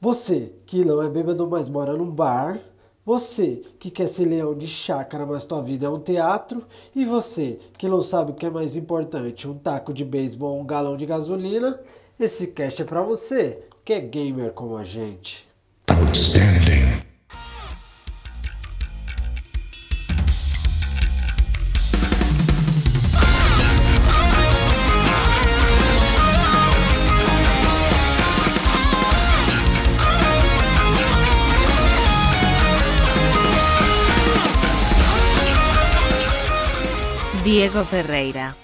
Você que não é bêbado, mas mora num bar. Você que quer ser leão de chácara, mas tua vida é um teatro. E você que não sabe o que é mais importante, um taco de beisebol ou um galão de gasolina. Esse cast é pra você, que é gamer como a gente. Outstanding. Diego Ferreira,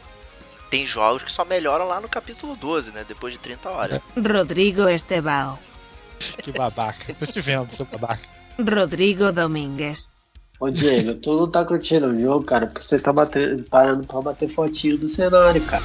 Tem jogos que só melhoram lá no capítulo 12, né? Depois de 30 horas. Rodrigo Estebao, Que babaca. Tô te vendo, seu babaca. Rodrigo Domínguez, Ô Diego, tu não tá curtindo o jogo, cara, porque você tá batendo, parando pra bater fotinho do cenário, cara.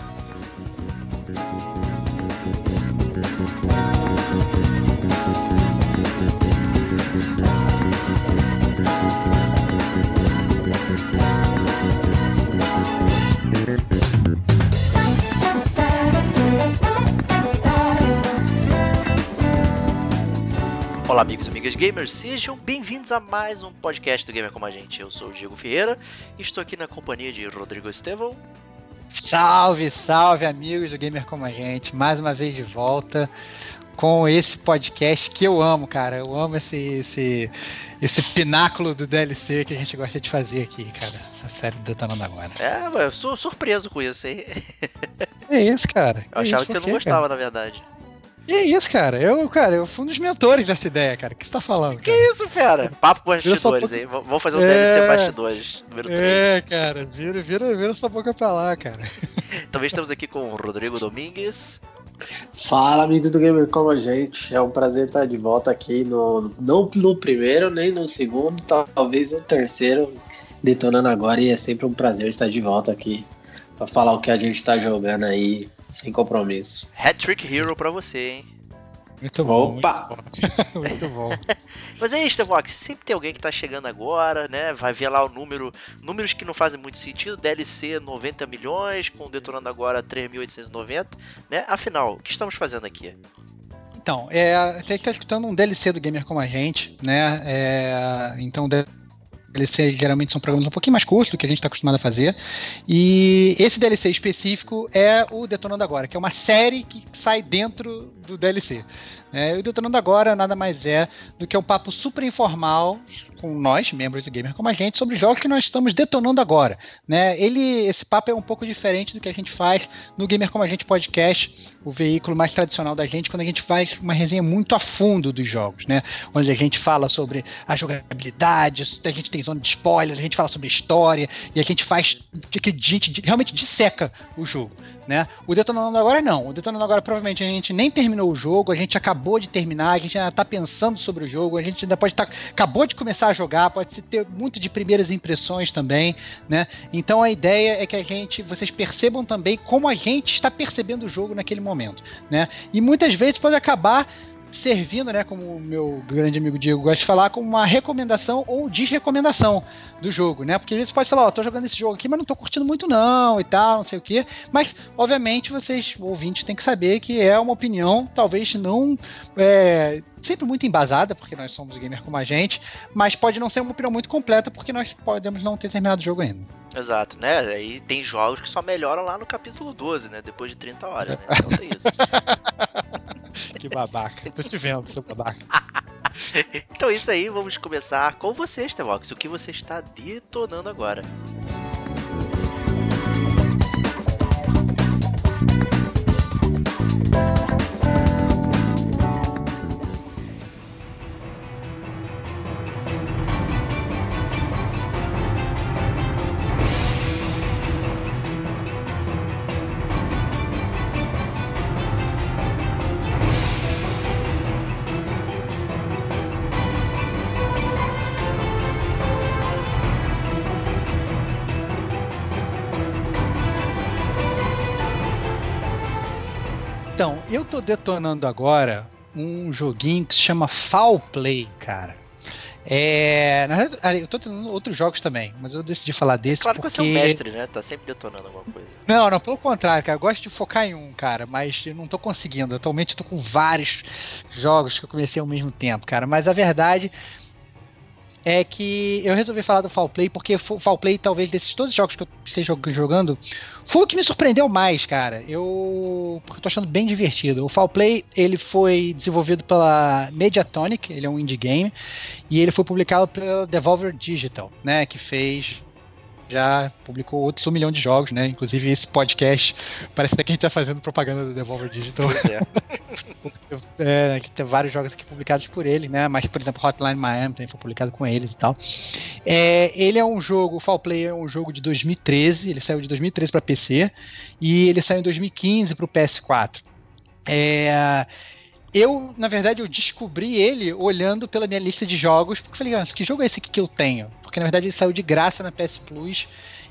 Amigos e amigas gamers, sejam bem-vindos a mais um podcast do Gamer Como a Gente. Eu sou o Diego Ferreira e estou aqui na companhia de Rodrigo Estevão. Salve, salve, amigos do Gamer Como a Gente. Mais uma vez de volta com esse podcast que eu amo, cara. Eu amo esse, esse, esse pináculo do DLC que a gente gosta de fazer aqui, cara. Essa série do Detonando Agora. É, eu sou surpreso com isso, hein? É isso, cara. Eu achava que você não gostava, na verdade. E é isso, cara. Eu, cara, eu fui um dos mentores dessa ideia, cara. O que você tá falando? Que cara? isso, fera? Papo sua bastidores, boca- hein? V- Vamos fazer um É. DLC bastidores, número 3. É, cara, vira, vira, vira sua boca pra lá, cara. Também estamos aqui com o Rodrigo Domingues. Fala, amigos do Gamer como a gente. É um prazer estar de volta aqui no não no primeiro nem no segundo, talvez no terceiro detonando agora e é sempre um prazer estar de volta aqui pra falar o que a gente tá jogando aí sem compromisso. Hat-Trick Hero pra você, hein? Muito bom. Opa! Muito bom. Muito bom. Mas é isso, Tevox, sempre tem alguém que tá chegando agora, né? Vai ver lá o número, números que não fazem muito sentido, DLC 90 milhões, com detonando agora 3.890, né? Afinal, o que estamos fazendo aqui? Então, é, você está escutando um DLC do Gamer Como a Gente, né? É, então, DLC geralmente são programas um pouquinho mais curtos do que a gente está acostumado a fazer. E esse DLC específico é o Detonando Agora, que é uma série que sai dentro do DLC. E o Detonando Agora nada mais é do que um papo super informal com nós, membros do Gamer Como a Gente, sobre jogos que nós estamos detonando agora. Né? Ele, esse papo é um pouco diferente do que a gente faz no Gamer Como a Gente Podcast, o veículo mais tradicional da gente, quando a gente faz uma resenha muito a fundo dos jogos, né? Onde a gente fala sobre a jogabilidade, a gente tem zona de spoilers, a gente fala sobre história, e a gente faz que a gente realmente disseca o jogo, né? O Detonando Agora não. O Detonando Agora provavelmente a gente nem terminou o jogo, a gente acabou de terminar, a gente ainda tá pensando sobre o jogo, a gente ainda pode estar acabou de começar a jogar, pode ter muito de primeiras impressões também, né? Então a ideia é que a gente, vocês percebam também como a gente está percebendo o jogo naquele momento, né? E muitas vezes pode acabar servindo, né, como o meu grande amigo Diego gosta de falar, como uma recomendação ou desrecomendação do jogo, né? Porque você pode falar, ó, tô jogando esse jogo aqui, mas não tô curtindo muito não e tal, não sei o quê. Mas, obviamente, vocês, ouvintes, têm que saber que é uma opinião, talvez não é, sempre muito embasada, porque nós somos gamer como a gente, mas pode não ser uma opinião muito completa, porque nós podemos não ter terminado o jogo ainda. Exato, né? Aí tem jogos que só melhoram lá no capítulo 12, né? Depois de 30 horas, né? Então tem isso. Que babaca. Tô te vendo, seu babaca. Então é isso aí, vamos começar com vocês, Tevox. O que você está detonando agora? Eu tô detonando agora um joguinho que se chama Foul Play, cara. É, na verdade, eu tô tendo outros jogos também, mas eu decidi falar desse Claro que porque... você é um mestre, né? Tá sempre detonando alguma coisa. Não, não, pelo contrário, cara. Eu gosto de focar em um, cara, mas eu não tô conseguindo. Atualmente eu tô com vários jogos que eu comecei ao mesmo tempo, cara. Mas a verdade é que eu resolvi falar do Fall Play porque o Fall Play, talvez, desses todos os jogos que eu esteja jogando, foi o que me surpreendeu mais, cara. Eu, porque eu tô achando bem divertido. O Fall Play, ele foi desenvolvido pela Mediatonic, ele é um indie game, e ele foi publicado pela Devolver Digital, né, que fez já publicou outros um milhão de jogos, né? Inclusive esse podcast parece até que a gente tá fazendo propaganda da Devolver Digital. Pois é. é, que tem vários jogos aqui publicados por ele, né? Mas, por exemplo, Hotline Miami também foi publicado com eles e tal. É, ele é um jogo, o Fall Play é um jogo de 2013, ele saiu de 2013 para PC e ele saiu em 2015 para o PS4. É, eu, na verdade, eu descobri ele olhando pela minha lista de jogos, porque eu falei, ah, que jogo é esse aqui que eu tenho? Porque na verdade ele saiu de graça na PS Plus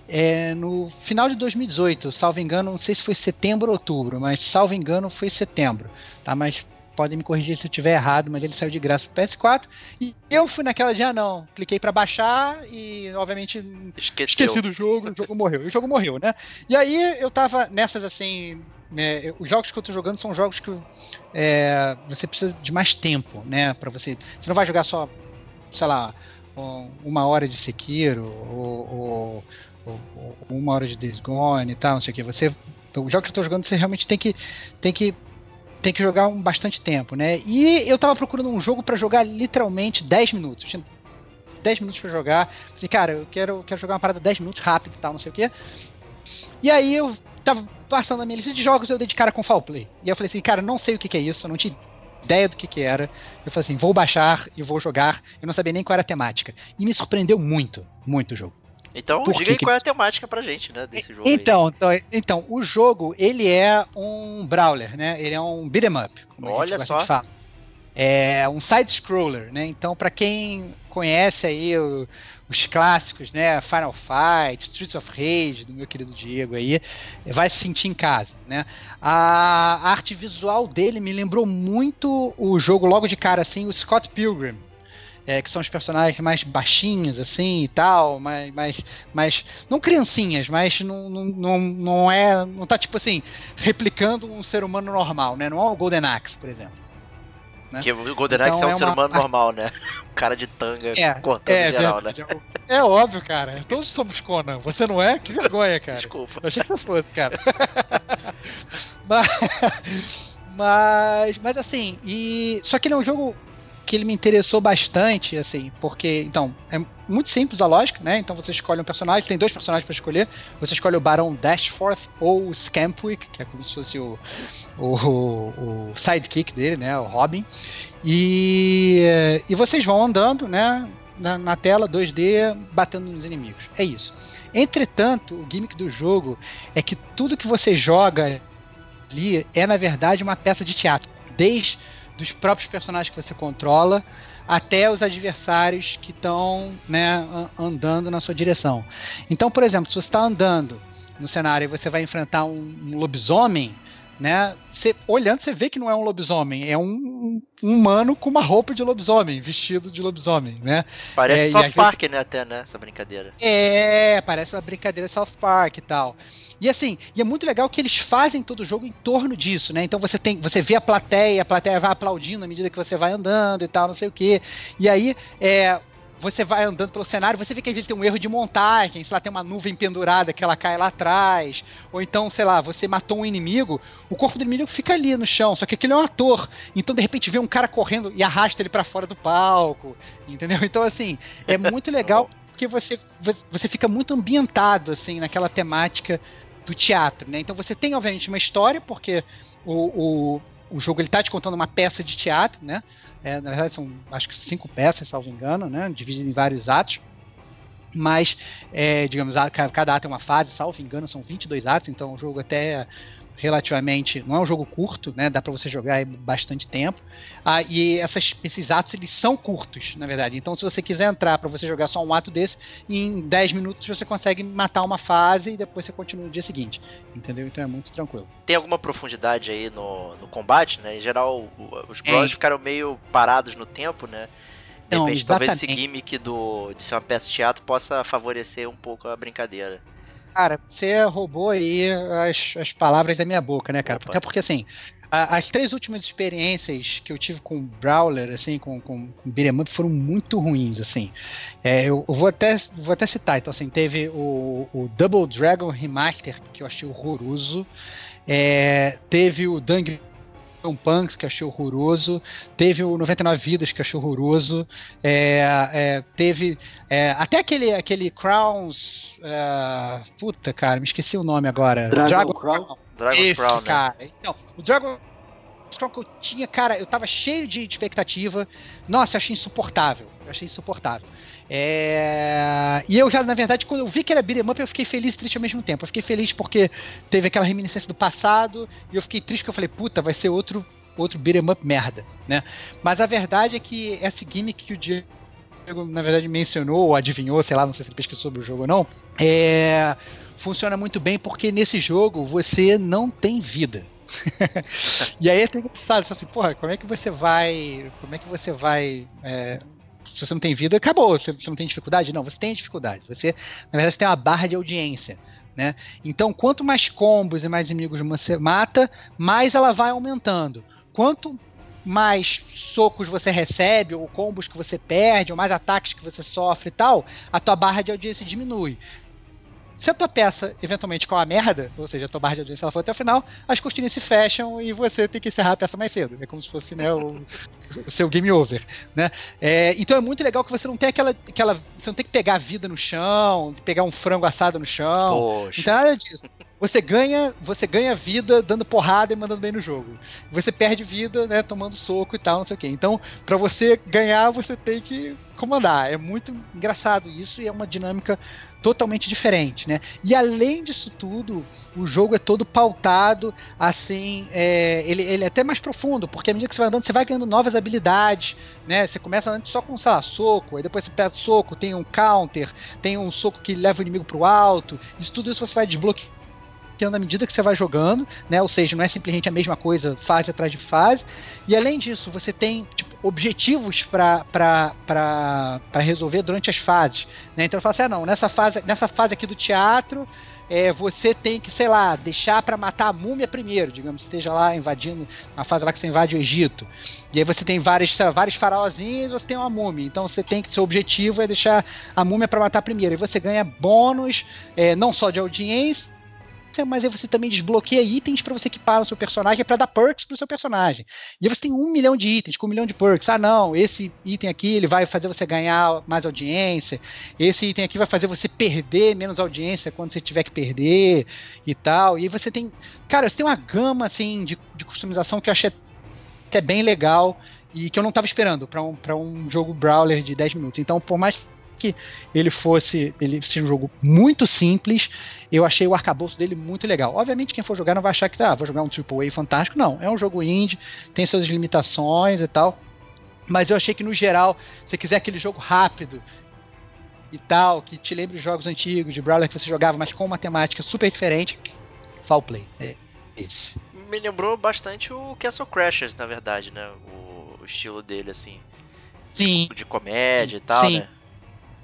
é, no final de 2018, salvo engano, não sei se foi setembro ou outubro, mas salvo engano foi setembro, tá? Mas podem me corrigir se eu estiver errado, mas ele saiu de graça pro PS4 e eu fui naquela dia não, cliquei para baixar e obviamente Esqueceu. esqueci do jogo, o jogo morreu, e o jogo morreu, né? E aí eu tava nessas assim, né, os jogos que eu tô jogando são jogos que é, você precisa de mais tempo, né, para você, você não vai jogar só, sei lá, uma hora de Sekiro ou, ou- ou- uma hora de Days e tal, não sei o que. Você, o jogo que eu tô jogando, você realmente tem que, tem que, tem que jogar um bastante tempo, né? E eu tava procurando um jogo pra jogar literalmente 10 minutos. Tinha 10 minutos pra jogar. Assim, cara, eu quero, quero jogar uma parada 10 minutos rápido e tal, não sei o que. E aí eu tava passando a minha lista de jogos, eu dei de cara com Fall Play. E eu falei assim, cara, não sei o que, que é isso, eu não tinha ideia do que, que era. Eu falei assim, vou baixar e vou jogar. Eu não sabia nem qual era a temática. E me surpreendeu muito, muito o jogo. Então, Por diga que qual é a temática pra gente, né, desse jogo. aí. Então, então, então, o jogo, ele é um brawler, né? Ele é um beat'em up, como a Olha só. É um side-scroller, né? Então, pra quem conhece aí o- os clássicos, né? Final Fight, Streets of Rage, do meu querido Diego aí, vai se sentir em casa, né? A arte visual dele me lembrou muito o jogo logo de cara, assim, o Scott Pilgrim. é, que são os personagens mais baixinhos, assim, e tal, mas, mas, mas não criancinhas, mas não, não, não, é, não tá, tipo assim, replicando um ser humano normal, né? Não é o Golden Axe, por exemplo. Né? Que o Golden Axe Então é um é ser uma- humano normal, né? Um cara de tanga É, cortando é, geral, né? verdade. É óbvio, cara. Todos somos Conan. Você não é? Que vergonha, cara. Desculpa. Eu achei que você fosse, cara. mas, mas, mas assim, e só que ele é um jogo que ele me interessou bastante, assim, porque então é muito simples a lógica, né? Então você escolhe um personagem, tem dois personagens para escolher. Você escolhe o Barão Dashforth ou o Scampwick, que é como se fosse o, o, o sidekick dele, né? O Robin. E, e vocês vão andando, né? Na, na tela 2D, batendo nos inimigos. É isso. Entretanto, o gimmick do jogo é que tudo que você joga ali é, na verdade, uma peça de teatro. Desde dos próprios personagens que você controla até os adversários que estão né, an- andando na sua direção. Então, por exemplo, se você está andando no cenário e você vai enfrentar um, um lobisomem, né? Você, olhando, você vê que não é um lobisomem, é um, um humano com uma roupa de lobisomem, vestido de lobisomem, né? Parece É, South Park, né, até, né, essa brincadeira. É, parece uma brincadeira South Park e tal. E assim, e é muito legal que eles fazem todo o jogo em torno disso, né? Então você tem, você vê a plateia, a plateia vai aplaudindo à medida que você vai andando e tal, não sei o quê. E aí, é, você vai andando pelo cenário, você vê que às vezes tem um erro de montagem, sei lá, tem uma nuvem pendurada que ela cai lá atrás, ou então, sei lá, você matou um inimigo, o corpo do inimigo fica ali no chão, só que aquele é um ator, então de repente vê um cara correndo e arrasta ele pra fora do palco, entendeu? Então assim, é muito legal porque você, você fica muito ambientado assim naquela temática do teatro, né? Então você tem obviamente uma história porque o, o, o jogo ele tá te contando uma peça de teatro, né? É, na verdade são acho que cinco peças, salvo engano, né? Dividido em vários atos. Mas, é, digamos, cada ato é uma fase, salvo engano, são 22 atos, então o jogo até relativamente, não é um jogo curto, né? Dá para você jogar bastante tempo. Ah, e essas, esses atos eles são curtos, na verdade. Então, se você quiser entrar para você jogar só um ato desse, em 10 minutos você consegue matar uma fase e depois você continua no dia seguinte. Entendeu? Então é muito tranquilo. Tem alguma profundidade aí no, no combate, né? Em geral, os Tem. brawlers ficaram meio parados no tempo, né? De Não, repente, talvez esse gimmick do, de ser uma peça de teatro possa favorecer um pouco a brincadeira. Cara, você roubou aí as, as palavras da minha boca, né, cara? Opa. Até porque, assim, a- as três últimas experiências que eu tive com Brawler, assim, com, com, com Beat'em Up, foram muito ruins, assim. É, eu, eu vou, até, vou até citar, então, assim, teve o, o Double Dragon Remaster, que eu achei horroroso. É, teve o Dung Punks, que eu achei horroroso. Teve o 99 Vidas, que eu achei horroroso. É, é, teve é, até aquele, aquele Crowns. é, puta, cara, me esqueci o nome agora. Dragon Crown? Dragon's Esse, Crown, né? cara. Então, o Dragon Crown que eu tinha, cara, eu tava cheio de expectativa. Nossa, eu achei insuportável. Eu achei insuportável. É, E eu já, na verdade, quando eu vi que era beat'em up, eu fiquei feliz e triste ao mesmo tempo. Eu fiquei feliz porque teve aquela reminiscência do passado, e eu fiquei triste porque eu falei, puta, vai ser outro, outro beat'em up merda, né? Mas a verdade é que essa gimmick que o Diego, na verdade, mencionou, ou adivinhou, sei lá, não sei se ele pesquisou sobre o jogo ou não, é... funciona muito bem porque nesse jogo você não tem vida. e aí é engraçado, fala assim, porra, como é que você vai. Como é que você vai. é, se você não tem vida, acabou. Você, você não tem dificuldade? Não, você tem dificuldade. Você, na verdade, você tem uma barra de audiência. Né? Então, quanto mais combos e mais inimigos você mata, mais ela vai aumentando. Quanto mais socos você recebe, ou combos que você perde, ou mais ataques que você sofre e tal, a tua barra de audiência diminui. Se a tua peça eventualmente com uma merda, ou seja, a tua barra de audiência ela for até o final, as cortinas se fecham e você tem que encerrar a peça mais cedo. É como se fosse né, o, o seu game over. Né? É, então é muito legal que você não tem aquela, aquela. Você não tem que pegar a vida no chão, pegar um frango assado no chão. Poxa. Não tem nada disso. Você ganha, você ganha vida dando porrada e mandando bem no jogo. Você perde vida, né, tomando soco e tal, não sei o quê. Então, pra você ganhar, você tem que comandar. É muito engraçado isso e é uma dinâmica totalmente diferente, né? E além disso tudo, o jogo é todo pautado, assim, é, ele, ele é até mais profundo, porque à medida que você vai andando, você vai ganhando novas habilidades, né? Você começa antes só com, sei lá, soco, aí depois você pega soco, tem um counter, tem um soco que leva o inimigo pro alto, isso tudo isso você vai desbloqueando à medida que você vai jogando, né? Ou seja, não é simplesmente a mesma coisa, fase atrás de fase. E além disso, você tem tipo, objetivos para resolver durante as fases. Né? Então eu falo assim: ah, não, nessa fase, nessa fase aqui do teatro, é, você tem que, sei lá, deixar para matar a múmia primeiro, digamos, esteja lá invadindo a fase lá que você invade o Egito. E aí você tem vários, sei lá, vários faraózinhos, você tem uma múmia. Então você tem que seu objetivo é deixar a múmia para matar primeiro. E você ganha bônus, é, não só de audiência mas aí você também desbloqueia itens para você equipar no seu personagem, para dar perks pro seu personagem. E aí você tem um milhão de itens, com um milhão de perks. Ah, não, esse item aqui ele vai fazer você ganhar mais audiência. Esse item aqui vai fazer você perder menos audiência quando você tiver que perder e tal. E aí você tem, cara, você tem uma gama assim de, de customização que eu achei até bem legal e que eu não estava esperando para um, um jogo brawler de 10 minutos. Então, por mais que ele fosse ele seja um jogo muito simples, eu achei o arcabouço dele muito legal. Obviamente, quem for jogar não vai achar que ah, vou jogar um AAA fantástico. Não, é um jogo indie, tem suas limitações e tal. Mas eu achei que, no geral, se você quiser aquele jogo rápido e tal, que te lembre de jogos antigos, de Brawler que você jogava, mas com uma temática super diferente, Fall Play. É esse. Me lembrou bastante o Castle Crashers, na verdade, né? O, o estilo dele, assim. Sim, De comédia e tal, Sim. né?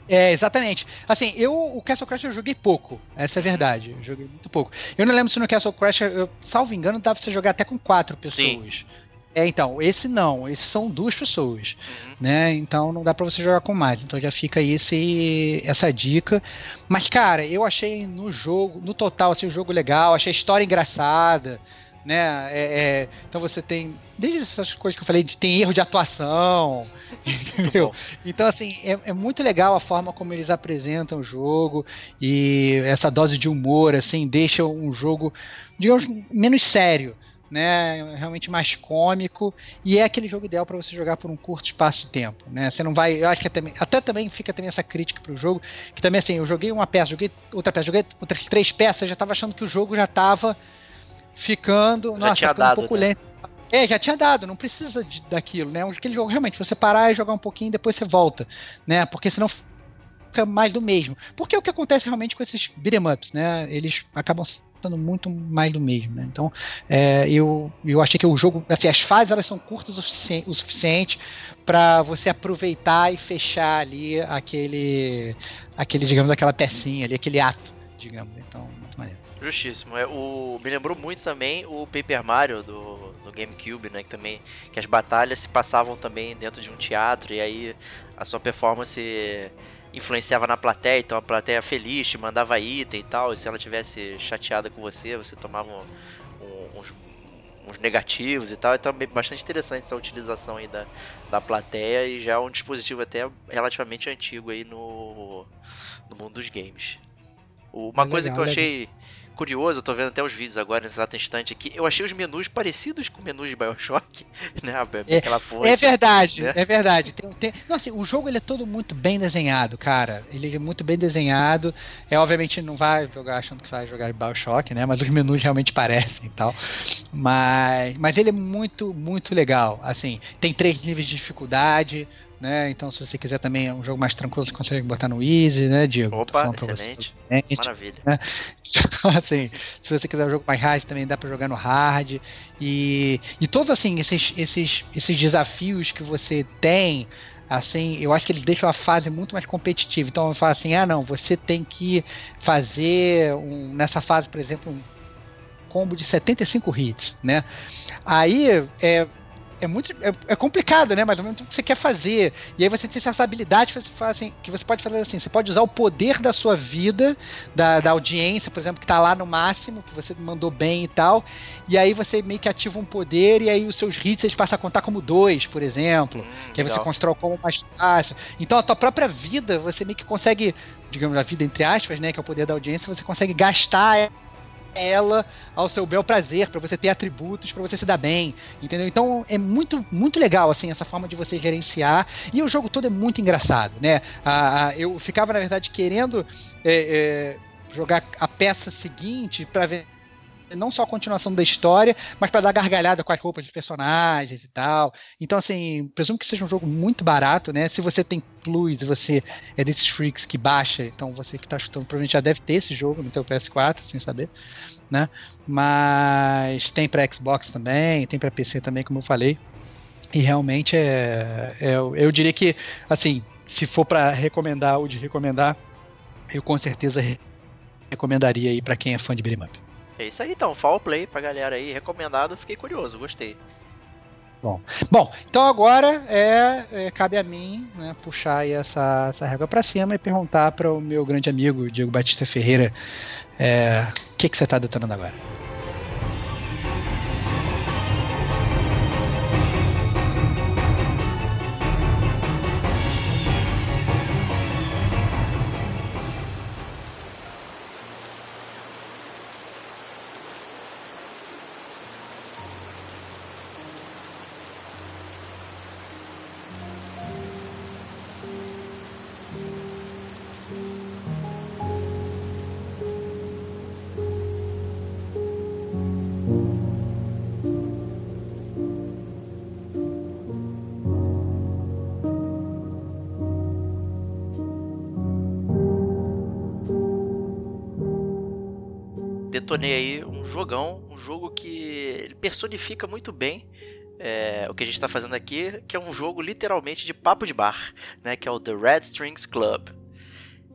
É, exatamente. Assim, eu o Castle Crash eu joguei pouco, essa é a verdade. Eu joguei muito pouco. Eu não lembro se no Castle Crash, eu, salvo engano, dá pra você jogar até com quatro pessoas. É, então, esse não, esses são duas pessoas, Uhum. né? Então não dá pra você jogar com mais. Então já fica aí esse, essa dica. Mas, cara, eu achei no jogo, no total, assim, o jogo legal, achei a história engraçada, né? É, é, então você tem, desde essas coisas que eu falei, de- tem erro de atuação, entendeu? Então, assim, é, é muito legal a forma como eles apresentam o jogo e essa dose de humor, assim, deixa um jogo, digamos, menos sério, né? Realmente mais cômico e é aquele jogo ideal para você jogar por um curto espaço de tempo, né? Você não vai, eu acho que é também, até também fica também essa crítica pro jogo, que também assim, eu joguei uma peça, joguei outra peça, joguei outras três peças, já tava achando que o jogo já tava ficando, Já nossa, tinha ficando dado, um pouco né? lento. É, já tinha dado, não precisa de- daquilo, né? Aquele jogo realmente você parar e jogar um pouquinho, depois você volta, né? Porque senão fica mais do mesmo. Porque é o que acontece realmente com esses beat'em ups, né? Eles acabam sendo muito mais do mesmo, né? Então, é, eu, eu achei que o jogo, assim, as fases elas são curtas o, sufici- o suficiente para você aproveitar e fechar ali aquele, aquele, digamos, aquela pecinha ali, aquele ato, digamos. Então, muito maneiro. Justíssimo. É, o, me lembrou muito também o Paper Mario do, do GameCube, né? Que também. Que as batalhas se passavam também dentro de um teatro e aí a sua performance influenciava na plateia, então a plateia feliz te mandava item e tal, e se ela tivesse chateada com você, você tomava um- um- uns, uns negativos e tal, então é bastante interessante essa utilização aí da, da plateia e já é um dispositivo até relativamente antigo aí no, no mundo dos games. Uma É coisa legal, que eu legal. Curioso, eu tô vendo até os vídeos agora nesse exato instante aqui, eu achei os menus parecidos com menus de Bioshock, né? É- Aquela fonte. É verdade, né? é verdade. Tem, tem, não, assim, o jogo ele é todo muito bem desenhado, cara. Ele é muito bem desenhado. É obviamente não vai jogar achando que vai jogar Bioshock, né? Mas os menus realmente parecem e tal. Mas, mas ele é muito, muito legal. Assim, tem três níveis de dificuldade, né? Então, se você quiser também um jogo mais tranquilo, você consegue botar no Easy, né, Diego? Opa, você. excelente. Excelente. Maravilha. Então, assim, se você quiser um jogo mais hard, também dá pra jogar no hard. E, e todos, assim, esses, esses, esses desafios que você tem, assim, eu acho que eles deixam a fase muito mais competitiva. Então, eu falo assim, ah, não, você tem que fazer, um, nessa fase, por exemplo, um combo de 75 hits, né? Aí, é... É muito é, é complicado, né? Mais ou menos o que você quer fazer. E aí você tem essa habilidade que você, faz assim, que você pode fazer assim: você pode usar o poder da sua vida da, da audiência, por exemplo, que tá lá no máximo, que você mandou bem e tal. E aí você meio que ativa um poder e aí os seus hits eles passam a contar como dois, por exemplo. Hum, Que aí você constrói o combo mais fácil. Então a tua própria vida, você meio que consegue, digamos, a vida entre aspas, né? Que é o poder da audiência, você consegue gastar ela ao seu bel prazer, pra você ter atributos, pra você se dar bem, entendeu? Então é muito, muito legal, assim, essa forma de você gerenciar. E o jogo todo é muito engraçado, né? Ah, eu ficava, na verdade, querendo é, é, jogar a peça seguinte pra ver não só a continuação da história, mas para dar gargalhada com as roupas dos personagens e tal. Então, assim, presumo que seja um jogo muito barato, né? Se você tem Plus você é desses freaks que baixa, então você que tá chutando provavelmente já deve ter esse jogo no teu PS4, sem saber, né? Mas tem para Xbox também, tem para PC também, como eu falei. E realmente é, é eu, diria que, assim, se for para recomendar ou de recomendar, eu com certeza re- recomendaria aí para quem é fã de beat'em up. É isso aí então, Fall Play pra galera aí, recomendado, fiquei curioso, gostei. Bom, então agora é, é, cabe a mim né, puxar essa, essa régua para cima e perguntar para o meu grande amigo Diego Batista Ferreira é, o que, que você está detonando agora. Detonei aí um jogão, um jogo que personifica muito bem é, o que a gente tá fazendo aqui, que é um jogo literalmente de papo de bar, né? Que é o The Red Strings Club.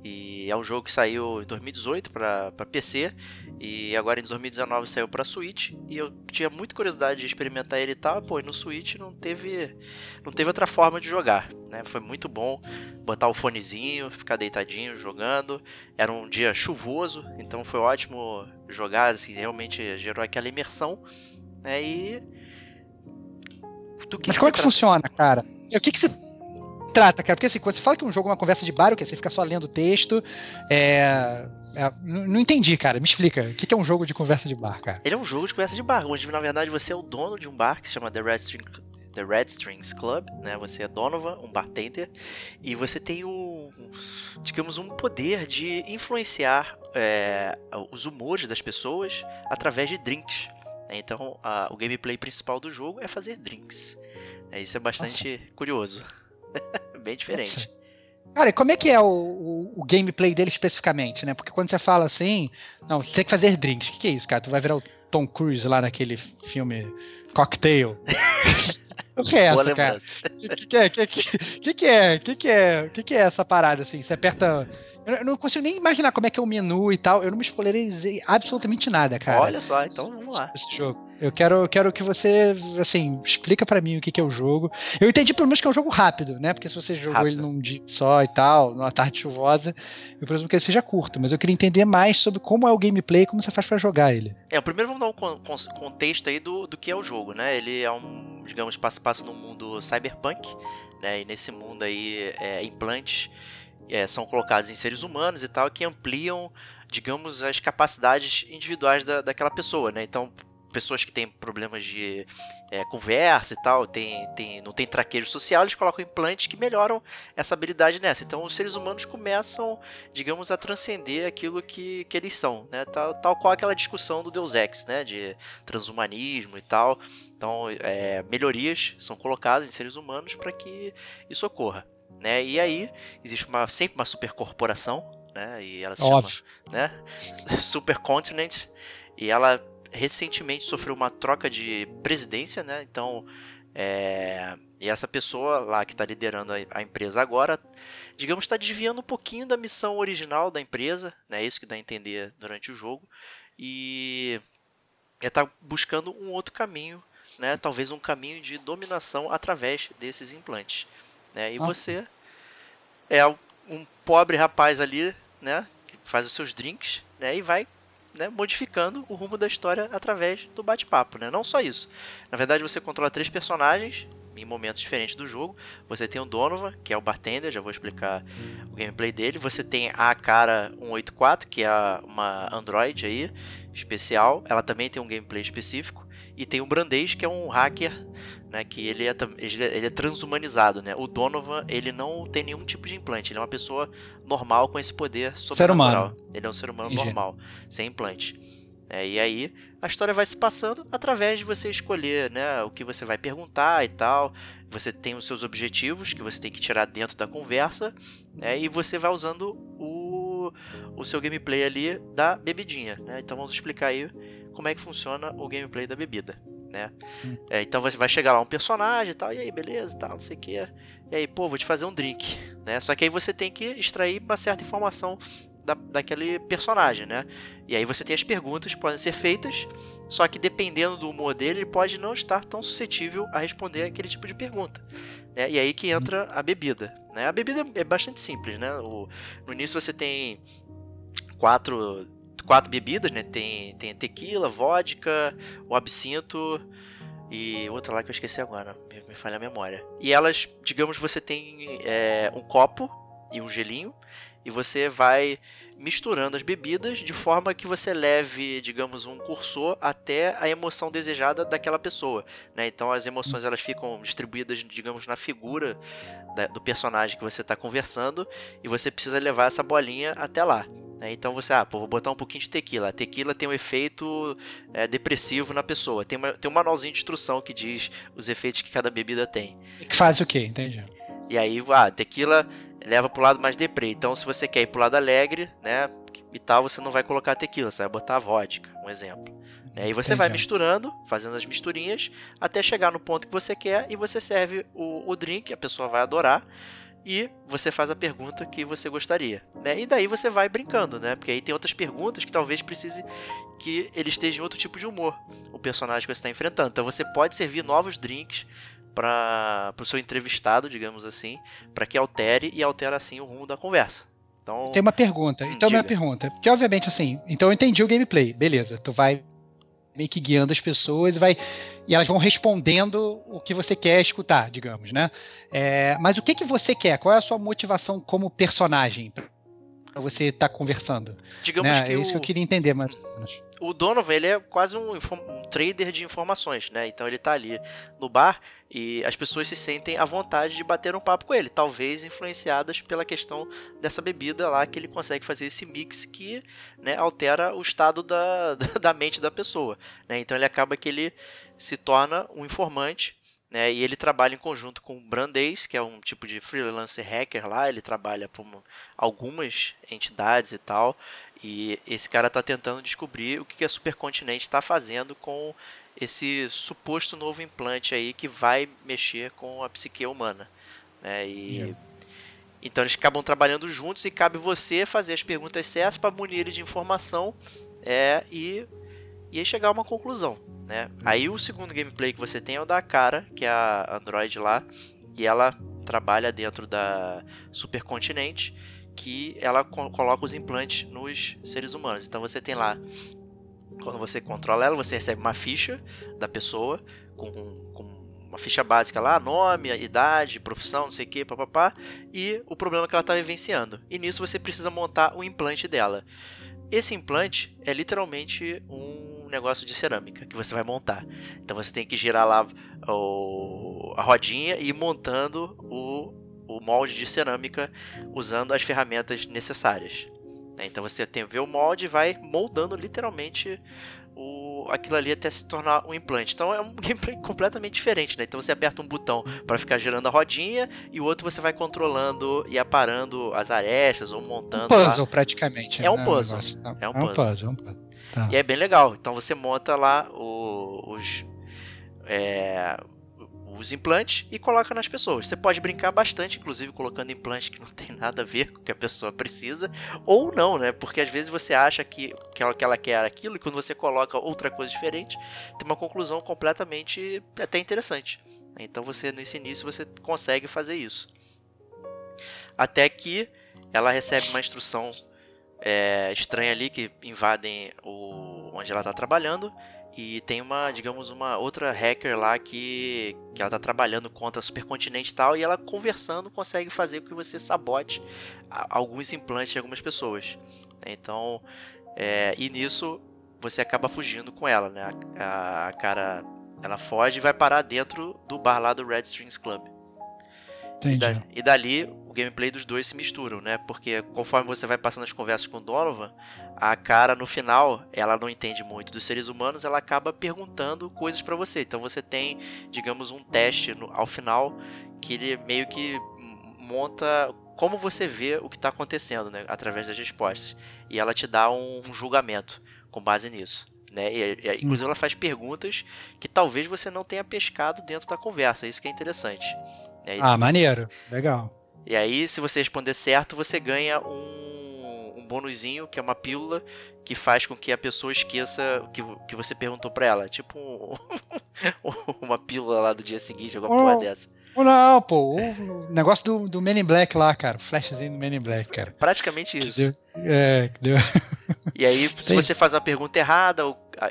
E é um jogo que saiu em 2018 para PC e agora em 2019 saiu para Switch e eu tinha muita curiosidade de experimentar ele e tal, pô, e no Switch não teve não teve outra forma de jogar, né? Foi muito bom botar o fonezinho, ficar deitadinho jogando. Era um dia chuvoso, então foi ótimo jogar, assim, realmente gerou aquela imersão, né? E do que Mas que como é que funciona, cara? O que, que se trata, cara? Porque assim, quando você fala que um jogo é uma conversa de bar, o que? Você fica só lendo texto. É... é, não entendi, cara. Me explica. O que, é um jogo de conversa de bar, cara? Ele é um jogo de conversa de bar, onde na verdade você é o dono de um bar que se chama The Red, String, The Red Strings Club, né? Você é Donovan, um bartender, e você tem um, digamos, um poder de influenciar é, os humores das pessoas através de drinks. né? Então, a- o gameplay principal do jogo é fazer drinks. É, isso é bastante curioso. Bem diferente. Cara, e como é que é o, o- o gameplay dele especificamente, né? Porque quando você fala assim, não, você tem que fazer drinks. O que, que é isso, cara? Tu vai virar o Tom Cruise lá naquele filme Cocktail. o que é Boa essa, cara? O que, que é? O que, que, que, é? O que, que é? Que, que é essa parada assim? Você aperta. Eu não consigo nem imaginar como é que é o menu e tal. Eu não me spoilerei absolutamente nada, cara. Olha só, então vamos lá. Esse jogo. Eu quero, eu quero que você, assim, explica pra mim o que, que é o jogo. Eu entendi pelo menos que é um jogo rápido, né? Porque se você jogou Rápido. ele num dia só e tal, numa tarde chuvosa, eu presumo que ele seja curto. Mas eu queria entender mais sobre como é o gameplay e como você faz pra jogar ele. É, primeiro vamos dar um con- con- contexto aí do, do que é o jogo, né? Ele é um, digamos, passo passa no mundo cyberpunk, né? E nesse mundo aí, é, implantes é, são colocados em seres humanos e tal, que ampliam, digamos, as capacidades individuais da, daquela pessoa, né? Então, pessoas que têm problemas de é, conversa e tal, tem, tem, não tem traquejo social, eles colocam implantes que melhoram essa habilidade nessa. Então, os seres humanos começam, digamos, a transcender aquilo que, que eles são, né? Tal, tal qual aquela discussão do Deus Ex, né? De transhumanismo e tal. Então, é, melhorias são colocadas em seres humanos para que isso ocorra, né? E aí, existe uma, sempre uma supercorporação, né? E ela se chama Óbvio. né? Supercontinent. E ela recentemente sofreu uma troca de presidência, né? Então, é, e essa pessoa lá que está liderando a, a empresa agora, digamos, está desviando um pouquinho da missão original da empresa, né? Isso que dá a entender durante o jogo. E está buscando um outro caminho, né? Talvez um caminho de dominação através desses implantes, né? E Nossa. você é um pobre rapaz ali, né? Que faz os seus drinks, né? E vai né, modificando o rumo da história através do bate-papo, né? Não só isso. Na verdade, você controla três personagens em momentos diferentes do jogo. Você tem o Donovan, que é o bartender, já vou explicar o gameplay dele. Você tem a Cara 184, que é uma android aí, especial. Ela também tem um gameplay específico. E tem o Brandês, que é um hacker, né, que ele é, ele é ele é transhumanizado, né? O Donovan, ele não tem nenhum tipo de implante, ele é uma pessoa normal com esse poder sobrenatural. Ele é um ser humano normal, sem implante. É, e aí a história vai se passando através de você escolher né, o que você vai perguntar e tal. Você tem os seus objetivos que você tem que tirar dentro da conversa. né, e você vai usando o, o seu gameplay ali da bebidinha. Né? Então vamos explicar aí como é que funciona o gameplay da bebida. Né? Hum. É, então você vai chegar lá um personagem e tal, e aí, beleza, tal, não sei o que. E aí, pô, vou te fazer um drink. Né? Só que aí você tem que extrair uma certa informação da, daquele personagem, né? E aí você tem as perguntas que podem ser feitas, só que dependendo do humor dele, ele pode não estar tão suscetível a responder aquele tipo de pergunta. Né? E aí que entra a bebida. Né? A bebida é bastante simples, né? O, no início você tem quatro, quatro bebidas, né? Tem, tem tequila, vodka, o absinto e outra lá que eu esqueci agora, me, me falha a memória. E elas, digamos, você tem é, um copo e um gelinho, e você vai misturando as bebidas de forma que você leve, digamos, um cursor até a emoção desejada daquela pessoa. Né? Então as emoções elas ficam distribuídas, digamos, na figura da- do personagem que você está conversando e você precisa levar essa bolinha até lá. Né? Então você, ah, pô, vou botar um pouquinho de tequila. A tequila tem um efeito é, depressivo na pessoa. Tem, uma, tem um manualzinho de instrução que diz os efeitos que cada bebida tem. Que faz o quê? Entendi. E aí, ah, tequila leva pro lado mais deprê. Então, se você quer ir pro lado alegre, né, e tal, você não vai colocar tequila, você vai botar vodka, um exemplo. E aí você vai Entendi. misturando, fazendo as misturinhas, até chegar no ponto que você quer e você serve o, o drink, a pessoa vai adorar. E você faz a pergunta que você gostaria, né? E daí você vai brincando, né? Porque aí tem outras perguntas que talvez precise que ele esteja em outro tipo de humor, o personagem que você está enfrentando. Então você pode servir novos drinks para o seu entrevistado, digamos assim, para que altere e altere assim o rumo da conversa. Então, Tem uma pergunta. Então, minha diga. pergunta. Porque, obviamente, assim, então eu entendi o gameplay. Beleza. Tu vai meio que guiando as pessoas e vai. E elas vão respondendo o que você quer escutar, digamos, né? É, mas o que, que você quer? Qual é a sua motivação como personagem pra você estar conversando? digamos Né? que É isso que eu queria entender, mas. O Donovan, ele é quase um, um, trader de informações, né? Então ele tá ali no bar e as pessoas se sentem à vontade de bater um papo com ele, talvez influenciadas pela questão dessa bebida lá que ele consegue fazer esse mix que né, altera o estado da, da mente da pessoa, né? Então ele acaba que ele se torna um informante né, e ele trabalha em conjunto com o Brandeis, que é um tipo de freelancer hacker lá. Ele trabalha para algumas entidades e tal. E esse cara está tentando descobrir o que a Supercontinente está fazendo com esse suposto novo implante aí que vai mexer com a psique humana. Né? E yeah. então eles acabam trabalhando juntos e cabe você fazer as perguntas certas para munir ele de informação é, e, e aí chegar a uma conclusão. Né? Aí o segundo gameplay que você tem é o da cara, que é a Android lá, e ela trabalha dentro da Supercontinente que ela coloca os implantes nos seres humanos. Então você tem lá, quando você controla ela, você recebe uma ficha da pessoa com, com uma ficha básica lá, nome, idade, profissão, não sei o que, papapá, e o problema que ela está vivenciando. E nisso você precisa montar o implante dela. Esse implante é literalmente um negócio de cerâmica que você vai montar. Então você tem que girar lá o, a rodinha e ir montando o o molde de cerâmica usando as ferramentas necessárias. Né? Então você tem ver o molde e vai moldando literalmente o, aquilo ali até se tornar um implante. Então é um gameplay completamente diferente, né? Então você aperta um botão para ficar girando a rodinha e o outro você vai controlando e aparando as arestas ou montando. Um puzzle lá. praticamente. É um né? puzzle. Tá. É um puzzle. É um puzzle, é um puzzle. Tá. E é bem legal. Então você monta lá o, os é, os implantes e coloca nas pessoas. Você pode brincar bastante, inclusive colocando implantes que não tem nada a ver com o que a pessoa precisa, ou não, né? Porque às vezes você acha que, que, ela, que ela quer aquilo e quando você coloca outra coisa diferente, tem uma conclusão completamente até interessante. Então você nesse início você consegue fazer isso. Até que ela recebe uma instrução é, estranha ali que invadem o onde ela está trabalhando e tem uma, digamos, uma outra hacker lá que, que ela tá trabalhando contra a supercontinente e tal, e ela conversando consegue fazer com que você sabote alguns implantes de algumas pessoas. Então, é, e nisso você acaba fugindo com ela, né? A, a, cara, ela foge e vai parar dentro do bar lá do Red Strings Club. E, da, e, dali o gameplay dos dois se misturam, né? Porque conforme você vai passando as conversas com o Donovan, a cara no final, ela não entende muito dos seres humanos, ela acaba perguntando coisas para você. Então você tem, digamos, um teste no, ao final que ele meio que monta como você vê o que está acontecendo, né? Através das respostas. E ela te dá um, um julgamento com base nisso. Né? E, e, inclusive ela faz perguntas que talvez você não tenha pescado dentro da conversa. Isso que é interessante. É ah, maneiro. Legal. E aí, se você responder certo, você ganha um, um bônusinho, que é uma pílula, que faz com que a pessoa esqueça o que, que você perguntou pra ela. Tipo um, uma pílula lá do dia seguinte, alguma oh, porra dessa. Não, pô, o negócio do, do Men in Black lá, cara. Flashzinho do Men in Black, cara. Praticamente isso. Deu, é, deu. E aí, se você faz uma pergunta errada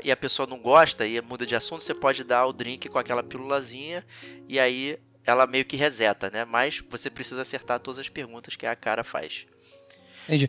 e a pessoa não gosta e muda de assunto, você pode dar o drink com aquela pílulazinha e aí ela meio que reseta, né? Mas você precisa acertar todas as perguntas que a cara faz. Entendi.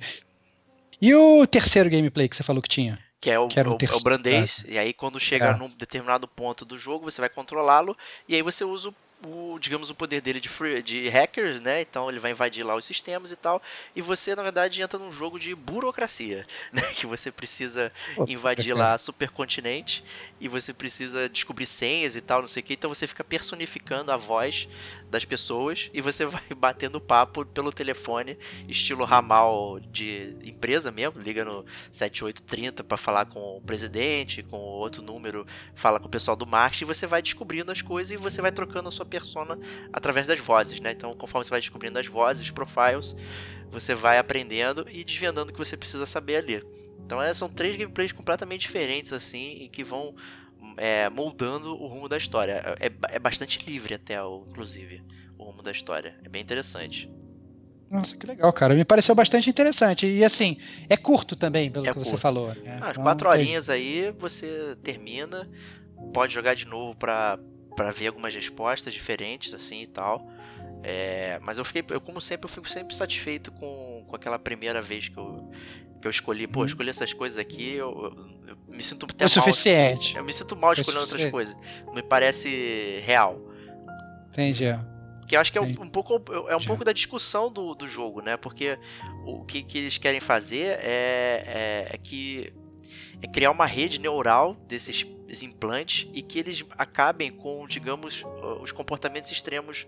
E o terceiro gameplay que você falou que tinha? Que é o, que o, o, é o Brandês. Ah. E aí, quando chega é. num determinado ponto do jogo, você vai controlá-lo. E aí você usa o o, digamos, o poder dele de, free, de hackers, né? Então ele vai invadir lá os sistemas e tal. E você, na verdade, entra num jogo de burocracia, né? Que você precisa invadir lá a supercontinente e você precisa descobrir senhas e tal, não sei o que. Então você fica personificando a voz das pessoas e você vai batendo papo pelo telefone, estilo ramal de empresa mesmo. Liga no 7830 para falar com o presidente, com outro número, fala com o pessoal do marketing. E você vai descobrindo as coisas e você vai trocando a sua persona através das vozes, né? Então, conforme você vai descobrindo as vozes, os profiles, você vai aprendendo e desvendando o que você precisa saber ali. Então, é, são três gameplays completamente diferentes, assim, e que vão é, moldando o rumo da história. É, é bastante livre, até, inclusive, o rumo da história. É bem interessante. Nossa, que legal, cara. Me pareceu bastante interessante. E assim, é curto também, pelo é que curto. você falou. Né? Ah, então, quatro horinhas aí, você termina, pode jogar de novo pra para ver algumas respostas diferentes assim e tal. É, mas eu fiquei, eu como sempre, eu fico sempre satisfeito com, com aquela primeira vez que eu, que eu escolhi, pô, Uhum. escolhi essas coisas aqui, eu, eu- eu me sinto até É o mal. suficiente. Eu me sinto mal Foi escolhendo outras coisas. Não me parece real. Entendi. Que eu acho que é um, um pouco é um pouco da discussão do, do jogo, né? Porque o que, que eles querem fazer é, é, é que é criar uma rede neural desses implantes e que eles acabem com, digamos, os comportamentos extremos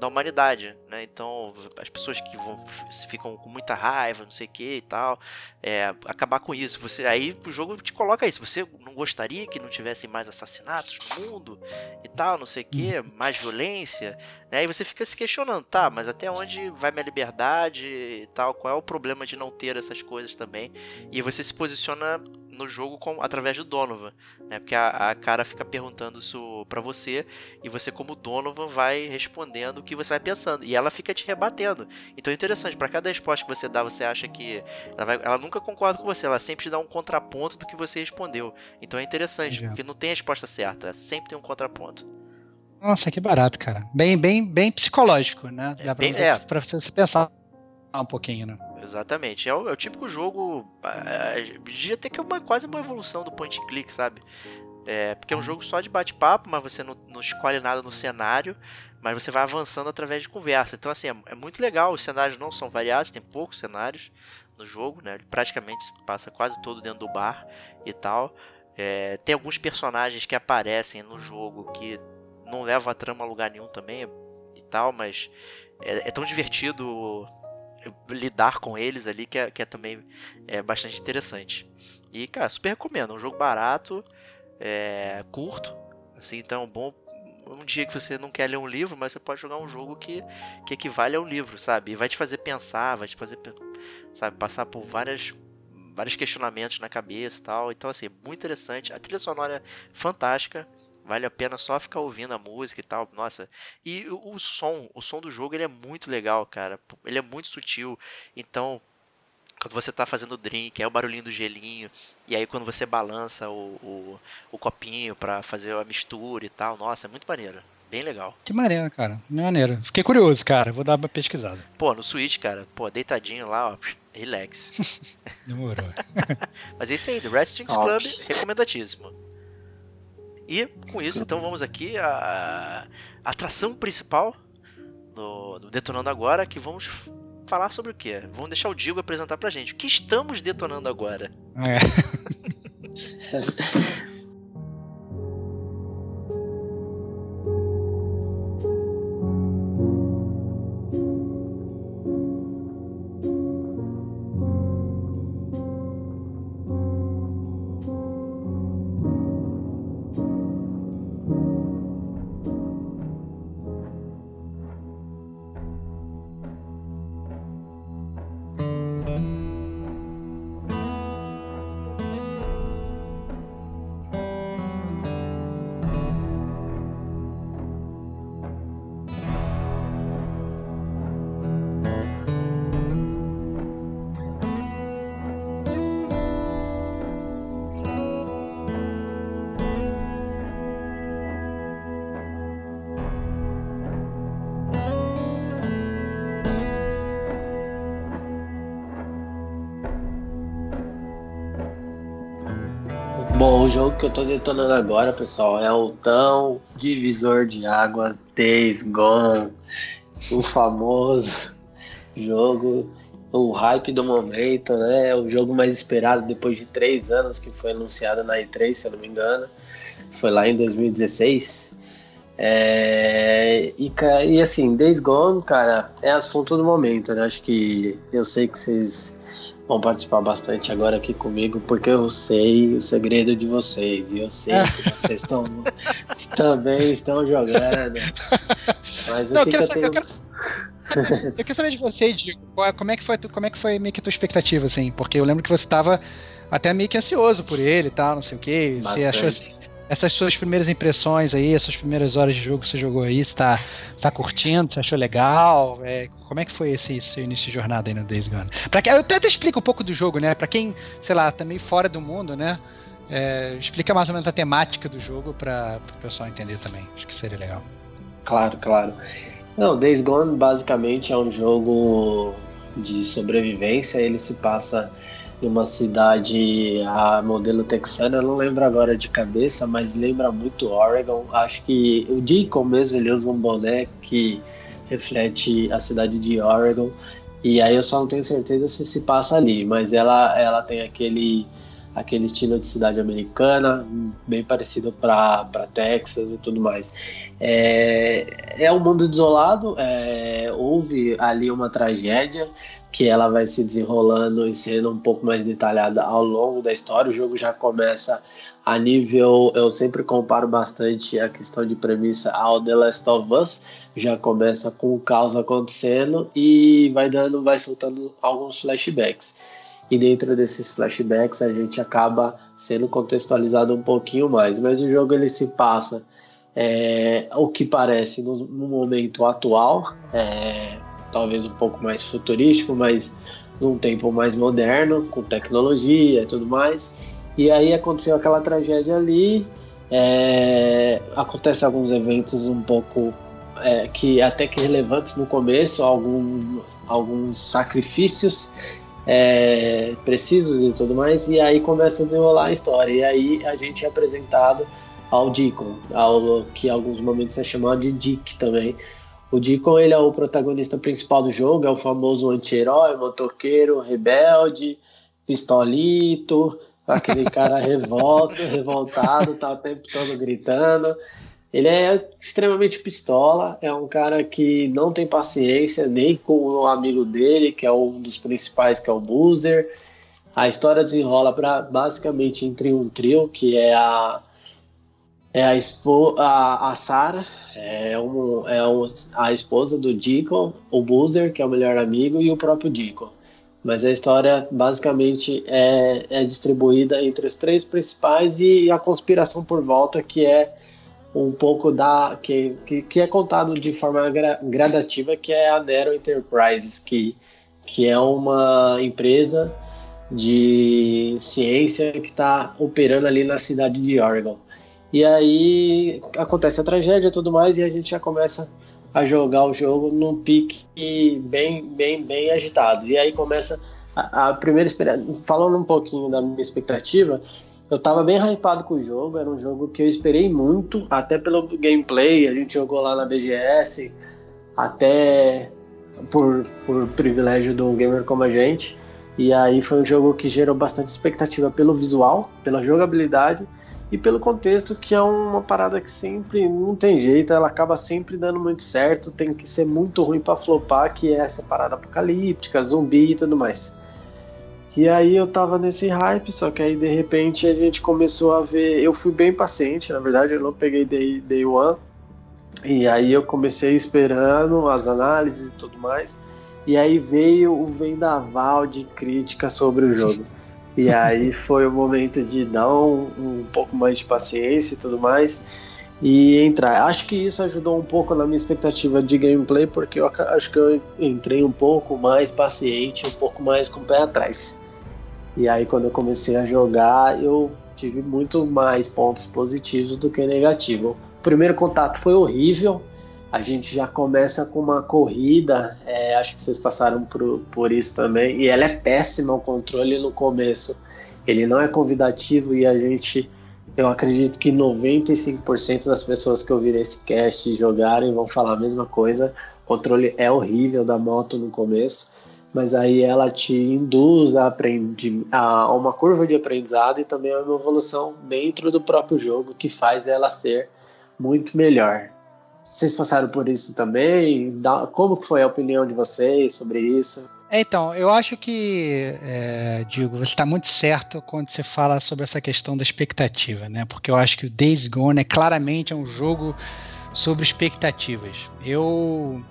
da humanidade, né? Então, as pessoas que vão ficam com muita raiva, não sei o que e tal, é, acabar com isso. Você aí o jogo te coloca isso. Você não gostaria que não tivessem mais assassinatos no mundo e tal, não sei o que, mais violência, né? E você fica se questionando, tá? Mas até onde vai minha liberdade e tal? Qual é o problema de não ter essas coisas também? E você se posiciona no jogo com, através do Donovan, né? Porque a, a cara fica perguntando isso pra você e você como Donovan vai respondendo o que você vai pensando e ela fica te rebatendo. Então é interessante, para cada resposta que você dá, você acha que ela, vai, ela nunca concorda com você, ela sempre te dá um contraponto do que você respondeu. Então é interessante, porque não tem a resposta certa, sempre tem um contraponto. Nossa, que barato, cara. Bem, bem, bem psicológico, né? É Dá pra, bem- é. pra você se pensar um pouquinho, né? Exatamente. É o, é o típico jogo. É, diria até que é uma, quase uma evolução do point and click, sabe? É, porque é um jogo só de bate-papo, mas você não, não escolhe nada no cenário, mas você vai avançando através de conversa. Então, assim, é, é muito legal. Os cenários não são variados, tem poucos cenários no jogo, né? Ele praticamente se passa quase todo dentro do bar e tal. É, tem alguns personagens que aparecem no jogo que não levam a trama a lugar nenhum também e tal, mas é, é tão divertido lidar com eles ali que é, que é também é bastante interessante. E, cara, super recomendo. É um jogo barato, é, curto, assim, então é bom. Um dia que você não quer ler um livro, mas você pode jogar um jogo que, que equivale a um livro, sabe? E vai te fazer pensar, vai te fazer, sabe, passar por várias vários questionamentos na cabeça e tal. Então, assim, muito interessante. A trilha sonora é fantástica. Vale a pena só ficar ouvindo a música e tal. Nossa. E o, o som, o som do jogo ele é muito legal, cara. Ele é muito sutil. Então, quando você tá fazendo o drink, é o barulhinho do gelinho. E aí quando você balança o, o, o copinho pra fazer a mistura e tal. Nossa, é muito maneiro. Bem legal. Que maneiro, cara. Maneiro. Fiquei curioso, cara. Vou dar uma pesquisada. Pô, no Switch, cara, pô, deitadinho lá, ó, relax. Demorou. Mas é isso aí, The Red Strings. Club, recomendatíssimo. E com isso, então, vamos aqui à atração principal do, do Detonando Agora, que vamos falar sobre o quê? Vamos deixar o Digo apresentar pra gente. O que estamos detonando agora? É. que eu tô detonando agora, pessoal, é o tão divisor de água Days Gone, o famoso jogo, o hype do momento, né? O jogo mais esperado depois de três anos que foi anunciado na E3, se eu não me engano. Foi lá em 2016. É, e, e assim, Days Gone, cara, é assunto do momento, né? Acho que eu sei que vocês vão participar bastante agora aqui comigo, porque eu sei o segredo de vocês, e eu sei que vocês estão, também estão jogando. Mas Não, eu que, quero, eu eu, tenho. quero, eu quero saber de você, Diego. é- Como é que foi, como é que foi meio que a tua expectativa, assim? Porque eu lembro que você tava até meio que ansioso por ele e tal, não sei o quê. Você Bastante. achou assim, essas suas primeiras impressões aí, essas primeiras horas de jogo que você jogou aí, você tá, tá curtindo, você achou legal? É, como é que foi esse, esse início de jornada aí no Days Gone? Pra que, eu até explico um pouco do jogo, né? Pra quem, sei lá, tá meio fora do mundo, né? É, explica mais ou menos a temática do jogo para o pessoal entender também. Acho que seria legal. Claro, claro. Não, Days Gone basicamente é um jogo de sobrevivência. Ele se passa numa cidade a modelo texana, eu não lembro agora de cabeça, mas lembra muito Oregon. Acho que o Deacon mesmo ele usa um boné que reflete a cidade de Oregon. E aí eu só não tenho certeza se se passa ali, mas ela, ela tem aquele, aquele estilo de cidade americana, bem parecido para Texas e tudo mais. É, é um mundo desolado, é, houve ali uma tragédia que ela vai se desenrolando e sendo um pouco mais detalhada ao longo da história. O jogo já começa a nível, eu sempre comparo bastante a questão de premissa ao The Last of Us, já começa com o caos acontecendo e vai dando, vai soltando alguns flashbacks. E dentro desses flashbacks a gente acaba sendo contextualizado um pouquinho mais, mas o jogo ele se passa é, o que parece no, no momento atual, é, talvez um pouco mais futurístico, mas num tempo mais moderno, com tecnologia e tudo mais. E aí aconteceu aquela tragédia ali, é, acontece alguns eventos um pouco é, que até que relevantes no começo, algum, alguns sacrifícios é, precisos e tudo mais, e aí começa a desenrolar a história. E aí a gente é apresentado ao Deacon, ao que em alguns momentos é chamado de Dick também. O Deacon ele é o protagonista principal do jogo, é o famoso anti-herói, motoqueiro, rebelde, pistolito, aquele cara revolto, revoltado, tá o tempo todo gritando. Ele é extremamente pistola, é um cara que não tem paciência nem com o amigo dele, que é um dos principais, que é o Boozer. A história desenrola pra, basicamente entre um trio, que é a é a, espo, a, a Sarah, é, um, é um, a esposa do Deacon, o Boozer, que é o melhor amigo, e o próprio Deacon. Mas a história basicamente é, é distribuída entre os três principais e a conspiração por volta, que é um pouco da que, que, que é contado de forma gra, gradativa, que é a Nero Enterprises, que, que é uma empresa de ciência que está operando ali na cidade de Oregon. E aí acontece a tragédia e tudo mais, e a gente já começa a jogar o jogo num pique bem, bem, bem agitado. E aí começa a, a primeira experiência. Falando um pouquinho da minha expectativa, eu tava bem hypado com o jogo, era um jogo que eu esperei muito, até pelo gameplay, a gente jogou lá na BGS, até por, por privilégio do gamer como a gente. E aí foi um jogo que gerou bastante expectativa pelo visual, pela jogabilidade e pelo contexto, que é uma parada que sempre não tem jeito, ela acaba sempre dando muito certo, tem que ser muito ruim para flopar, que é essa parada apocalíptica, zumbi e tudo mais. E aí eu tava nesse hype, só que aí de repente a gente começou a ver. Eu fui bem paciente, na verdade eu não peguei day, day one. E aí eu comecei esperando as análises e tudo mais. E aí veio o vendaval de crítica sobre o jogo. E aí foi o momento de dar um, um pouco mais de paciência e tudo mais e entrar. Acho que isso ajudou um pouco na minha expectativa de gameplay, porque eu acho que eu entrei um pouco mais paciente, um pouco mais com o pé atrás. E aí quando eu comecei a jogar, eu tive muito mais pontos positivos do que negativos. O primeiro contato foi horrível. A gente já começa com uma corrida, é, acho que vocês passaram por, por isso também, e ela é péssima o controle no começo. Ele não é convidativo e a gente, eu acredito que 95% das pessoas que ouvirem esse cast jogarem vão falar a mesma coisa. O controle é horrível da moto no começo mas aí ela te induz a, aprender, a uma curva de aprendizado e também a uma evolução dentro do próprio jogo que faz ela ser muito melhor. Vocês passaram por isso também? Como foi a opinião de vocês sobre isso? Então, eu acho que, é, digo, você está muito certo quando você fala sobre essa questão da expectativa, né? Porque eu acho que o Days Gone é claramente um jogo sobre expectativas. Eu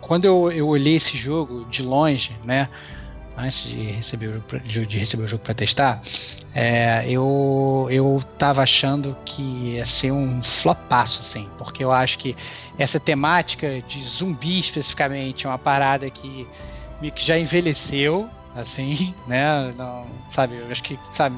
quando eu, eu olhei esse jogo de longe, né? Antes de receber, de, de receber o jogo para testar, é, eu, eu tava achando que ia ser um flopaço, assim, porque eu acho que essa temática de zumbi especificamente é uma parada que meio que já envelheceu, assim, né? Não, sabe, eu acho que, sabe,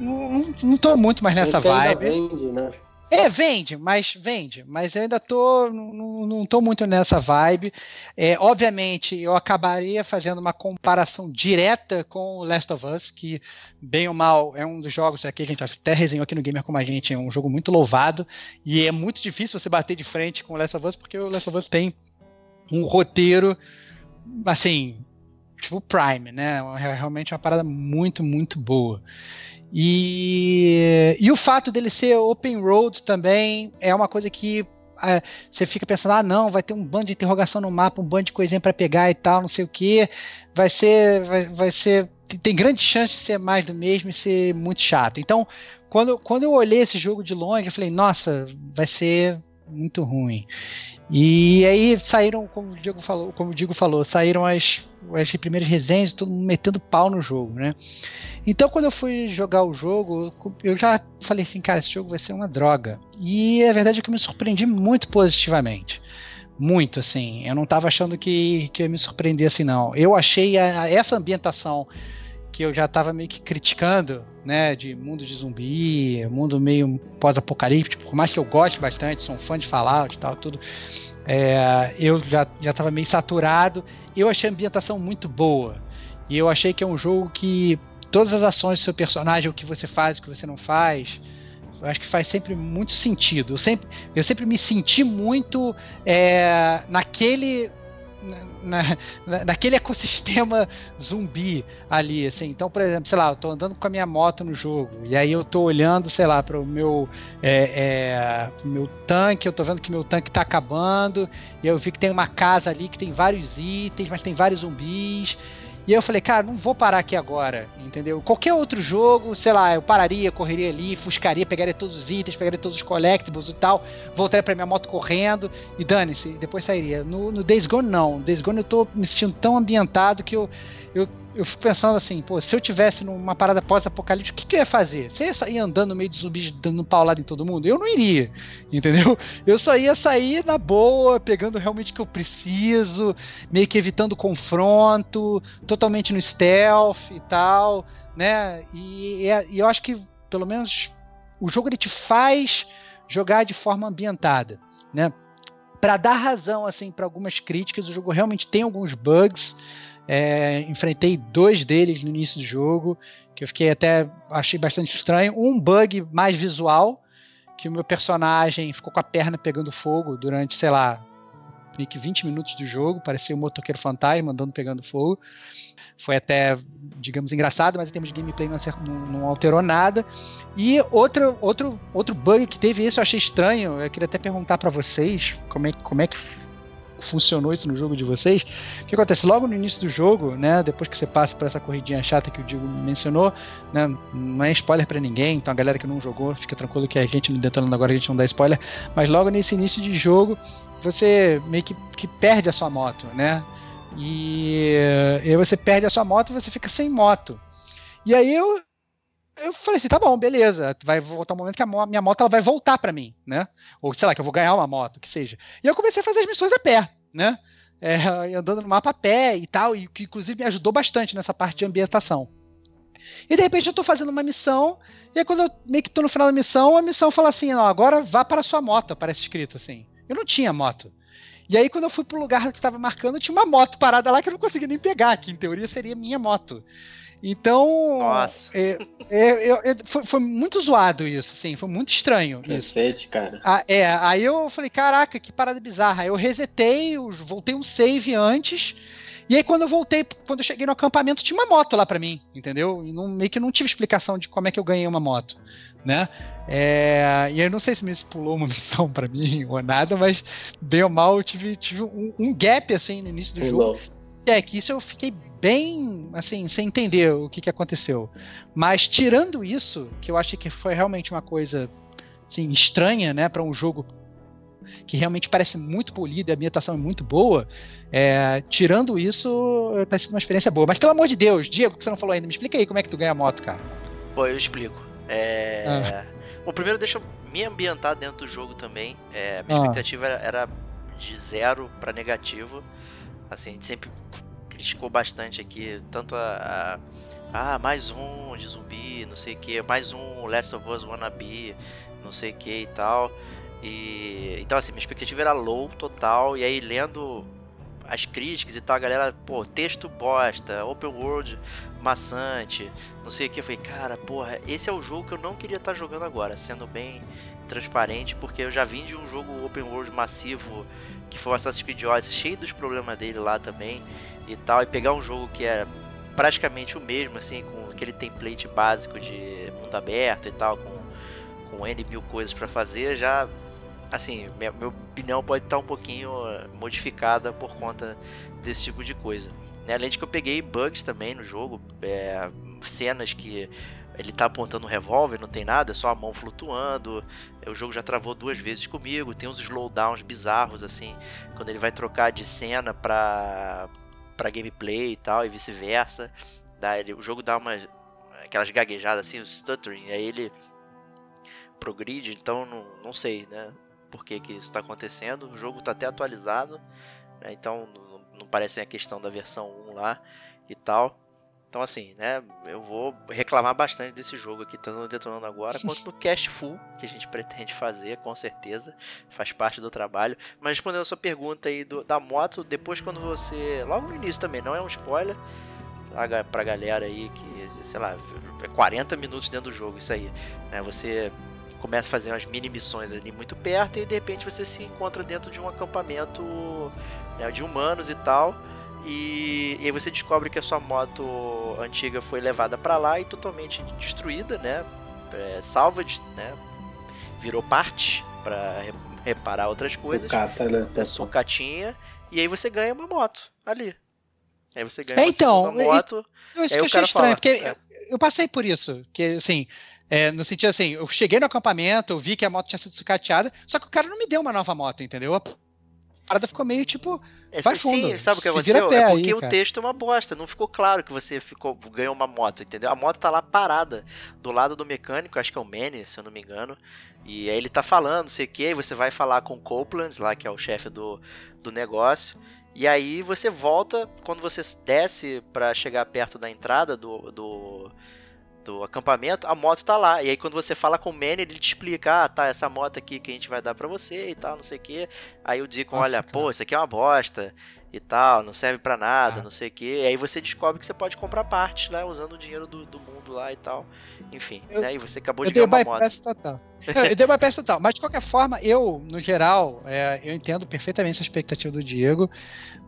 não, não, não tô muito mais nessa vibe. Vende, né? É, vende, mas vende. Mas eu ainda tô, não, não tô muito nessa vibe. É, obviamente, eu acabaria fazendo uma comparação direta com o Last of Us, que, bem ou mal, é um dos jogos aqui, a gente até resenhou aqui no Gamer Como a Gente, é um jogo muito louvado. E é muito difícil você bater de frente com o Last of Us, porque o Last of Us tem um roteiro, assim, tipo Prime, né? É realmente uma parada muito, muito boa. E, e o fato dele ser open road também é uma coisa que é, você fica pensando, ah, não, vai ter um bando de interrogação no mapa, um bando de coisinha para pegar e tal, não sei o que. Vai ser, vai, vai ser, tem grande chance de ser mais do mesmo e ser muito chato. Então, quando, quando eu olhei esse jogo de longe, eu falei, nossa, vai ser muito ruim. E aí saíram, como o Diego falou, como o Diego falou, saíram as, as primeiras resenhas, todo mundo metendo pau no jogo, né? Então quando eu fui jogar o jogo, eu já falei assim, cara, esse jogo vai ser uma droga. E a verdade é que eu me surpreendi muito positivamente. Muito, assim. Eu não estava achando que, que ia me surpreender assim, não. Eu achei a, essa ambientação que eu já estava meio que criticando, né, de mundo de zumbi, mundo meio pós-apocalíptico, por mais que eu goste bastante, sou um fã de Fallout e tal, tudo, é, eu já já estava meio saturado. Eu achei a ambientação muito boa e eu achei que é um jogo que todas as ações do seu personagem, o que você faz, o que você não faz, eu acho que faz sempre muito sentido. Eu sempre, eu sempre me senti muito é, naquele na, na, naquele ecossistema zumbi ali, assim. Então, por exemplo, sei lá, eu tô andando com a minha moto no jogo e aí eu tô olhando, sei lá, para o meu é, é, meu tanque, eu tô vendo que meu tanque tá acabando e eu vi que tem uma casa ali que tem vários itens, mas tem vários zumbis. E aí eu falei, cara, não vou parar aqui agora, entendeu? Qualquer outro jogo, sei lá, eu pararia, correria ali, fuscaria, pegaria todos os itens, pegaria todos os collectibles e tal, voltaria pra minha moto correndo e dane-se, depois sairia. No, no Days Gone, não. No Days Gone eu tô me sentindo tão ambientado que eu, eu eu fico pensando assim, pô, se eu tivesse numa parada pós-apocalíptica, o que, que, eu ia fazer? Você ia sair andando no meio de zumbis dando paulada em todo mundo? Eu não iria, entendeu? Eu só ia sair na boa, pegando realmente o que eu preciso, meio que evitando confronto, totalmente no stealth e tal, né? E, e eu acho que, pelo menos, o jogo ele te faz jogar de forma ambientada, né? Para dar razão assim para algumas críticas, o jogo realmente tem alguns bugs, é, enfrentei dois deles no início do jogo, que eu fiquei até. achei bastante estranho. Um bug mais visual, que o meu personagem ficou com a perna pegando fogo durante, sei lá, meio que 20 minutos do jogo, parecia um motoqueiro fantasma andando pegando fogo. Foi até, digamos, engraçado, mas em termos de gameplay não, não, não alterou nada. E outro, outro, outro bug que teve esse eu achei estranho, eu queria até perguntar para vocês como é, como é que funcionou isso no jogo de vocês. O que acontece? Logo no início do jogo, né? Depois que você passa por essa corridinha chata que o Diego mencionou, né? Não é spoiler para ninguém, então a galera que não jogou, fica tranquilo que a gente não detonando agora, a gente não dá spoiler. Mas logo nesse início de jogo, você meio que, que perde a sua moto, né? E, e aí você perde a sua moto e você fica sem moto. E aí eu, eu falei assim, tá bom, beleza, vai voltar um momento que a minha moto ela vai voltar para mim, né? Ou sei lá, que eu vou ganhar uma moto, que seja. E eu comecei a fazer as missões a pé, né? É, andando no mapa a pé e tal, e que inclusive me ajudou bastante nessa parte de ambientação. E de repente eu tô fazendo uma missão, e aí quando eu meio que tô no final da missão, a missão fala assim, ó, agora vá para a sua moto, aparece escrito assim. Eu não tinha moto. E aí, quando eu fui pro lugar que estava marcando, tinha uma moto parada lá que eu não conseguia nem pegar, que em teoria seria minha moto. Então. Nossa. É, é, é, foi, foi, muito zoado isso, assim, foi muito estranho. Cacete, cara. Ah, é, aí eu falei, caraca, que parada bizarra. Aí eu resetei, eu voltei um save antes. E aí, quando eu voltei, quando eu cheguei no acampamento, tinha uma moto lá para mim, entendeu? E não, meio que não tive explicação de como é que eu ganhei uma moto, né? É, e aí, eu não sei se me pulou uma missão para mim ou nada, mas bem ou mal, eu tive, tive um, um gap, assim, no início do Pulou. jogo. É, que isso eu fiquei bem, assim, sem entender o que, que aconteceu. Mas tirando isso, que eu achei que foi realmente uma coisa, assim, estranha, né, para um jogo que realmente parece muito polido e a ambientação é muito boa, é, tirando isso, tá sendo uma experiência boa. Mas pelo amor de Deus, Diego, que você não falou ainda, me explica aí como é que tu ganha moto, cara. Pô, eu explico. É... Ah. Bom, primeiro deixa eu me ambientar dentro do jogo também. É, minha ah. expectativa era, era de zero para negativo. Assim, a gente sempre criticou bastante aqui, tanto a, a ah, mais um de zumbi, não sei o que, mais um Last of Us Wannabe, não sei o que e tal. E então assim, minha expectativa era low total e aí lendo as críticas e tal, a galera, pô, texto bosta, open world maçante, não sei o que, eu falei, cara, porra, esse é o jogo que eu não queria estar jogando agora, sendo bem transparente, porque eu já vim de um jogo open world massivo que foi o Assassin's Creed Odyssey, cheio dos problemas dele lá também e tal, e pegar um jogo que é praticamente o mesmo, assim, com aquele template básico de mundo aberto e tal, com, com N mil coisas para fazer, já assim, minha, minha opinião pode estar um pouquinho modificada por conta desse tipo de coisa. Né? Além de que eu peguei bugs também no jogo, é, cenas que ele tá apontando um revólver, não tem nada, é só a mão flutuando. O jogo já travou duas vezes comigo. Tem uns slowdowns bizarros, assim, quando ele vai trocar de cena pra, pra gameplay e tal, e vice-versa. O jogo dá umas. aquelas gaguejadas assim, o stuttering, aí ele progride, então não, não sei, né? por que, que isso está acontecendo. O jogo está até atualizado, né? então não, não parece a questão da versão 1 lá e tal. Então, assim, né? Eu vou reclamar bastante desse jogo aqui, tanto no Detonando Agora, quanto no Cast Full, que a gente pretende fazer, com certeza. Faz parte do trabalho. Mas respondendo a sua pergunta aí do, da moto, depois quando você. Logo no início também, não é um spoiler. Pra galera aí que, sei lá, é 40 minutos dentro do jogo, isso aí. Né, você começa a fazer umas mini missões ali muito perto e de repente você se encontra dentro de um acampamento né, de humanos e tal. E, e, aí você descobre que a sua moto antiga foi levada para lá e totalmente destruída, né? É, salvage, né? Virou parte para reparar outras coisas. Sucata, né? É, sucatinha. E aí você ganha uma moto ali. Aí você ganha é, uma então, moto. Eu, eu, eu achei estranho, fala, porque é. eu passei por isso. Que assim, é, no sentido assim, eu cheguei no acampamento, eu vi que a moto tinha sido sucateada, só que o cara não me deu uma nova moto, entendeu? A parada ficou meio tipo. É, vai sim, fundo, sabe o que aconteceu? É porque aí, o texto é uma bosta. Não ficou claro que você ficou ganhou uma moto, entendeu? A moto tá lá parada do lado do mecânico, acho que é o Manny, se eu não me engano. E aí ele tá falando, não sei o que, aí você vai falar com o Copeland, lá que é o chefe do, do negócio. E aí você volta, quando você desce para chegar perto da entrada do, do do acampamento, a moto tá lá. E aí quando você fala com o Manny, ele te explica, ah, tá, essa moto aqui que a gente vai dar para você e tal, não sei o que. Aí o Deacon, Nossa, olha, cara. pô, isso aqui é uma bosta e tal, não serve para nada, ah. não sei o que. E aí você descobre que você pode comprar partes, né, usando o dinheiro do, do mundo lá e tal. Enfim, eu, né, e você acabou de ganhar uma moto. Total. eu, eu dei bypass total. Mas de qualquer forma, eu, no geral, é, eu entendo perfeitamente essa expectativa do Diego.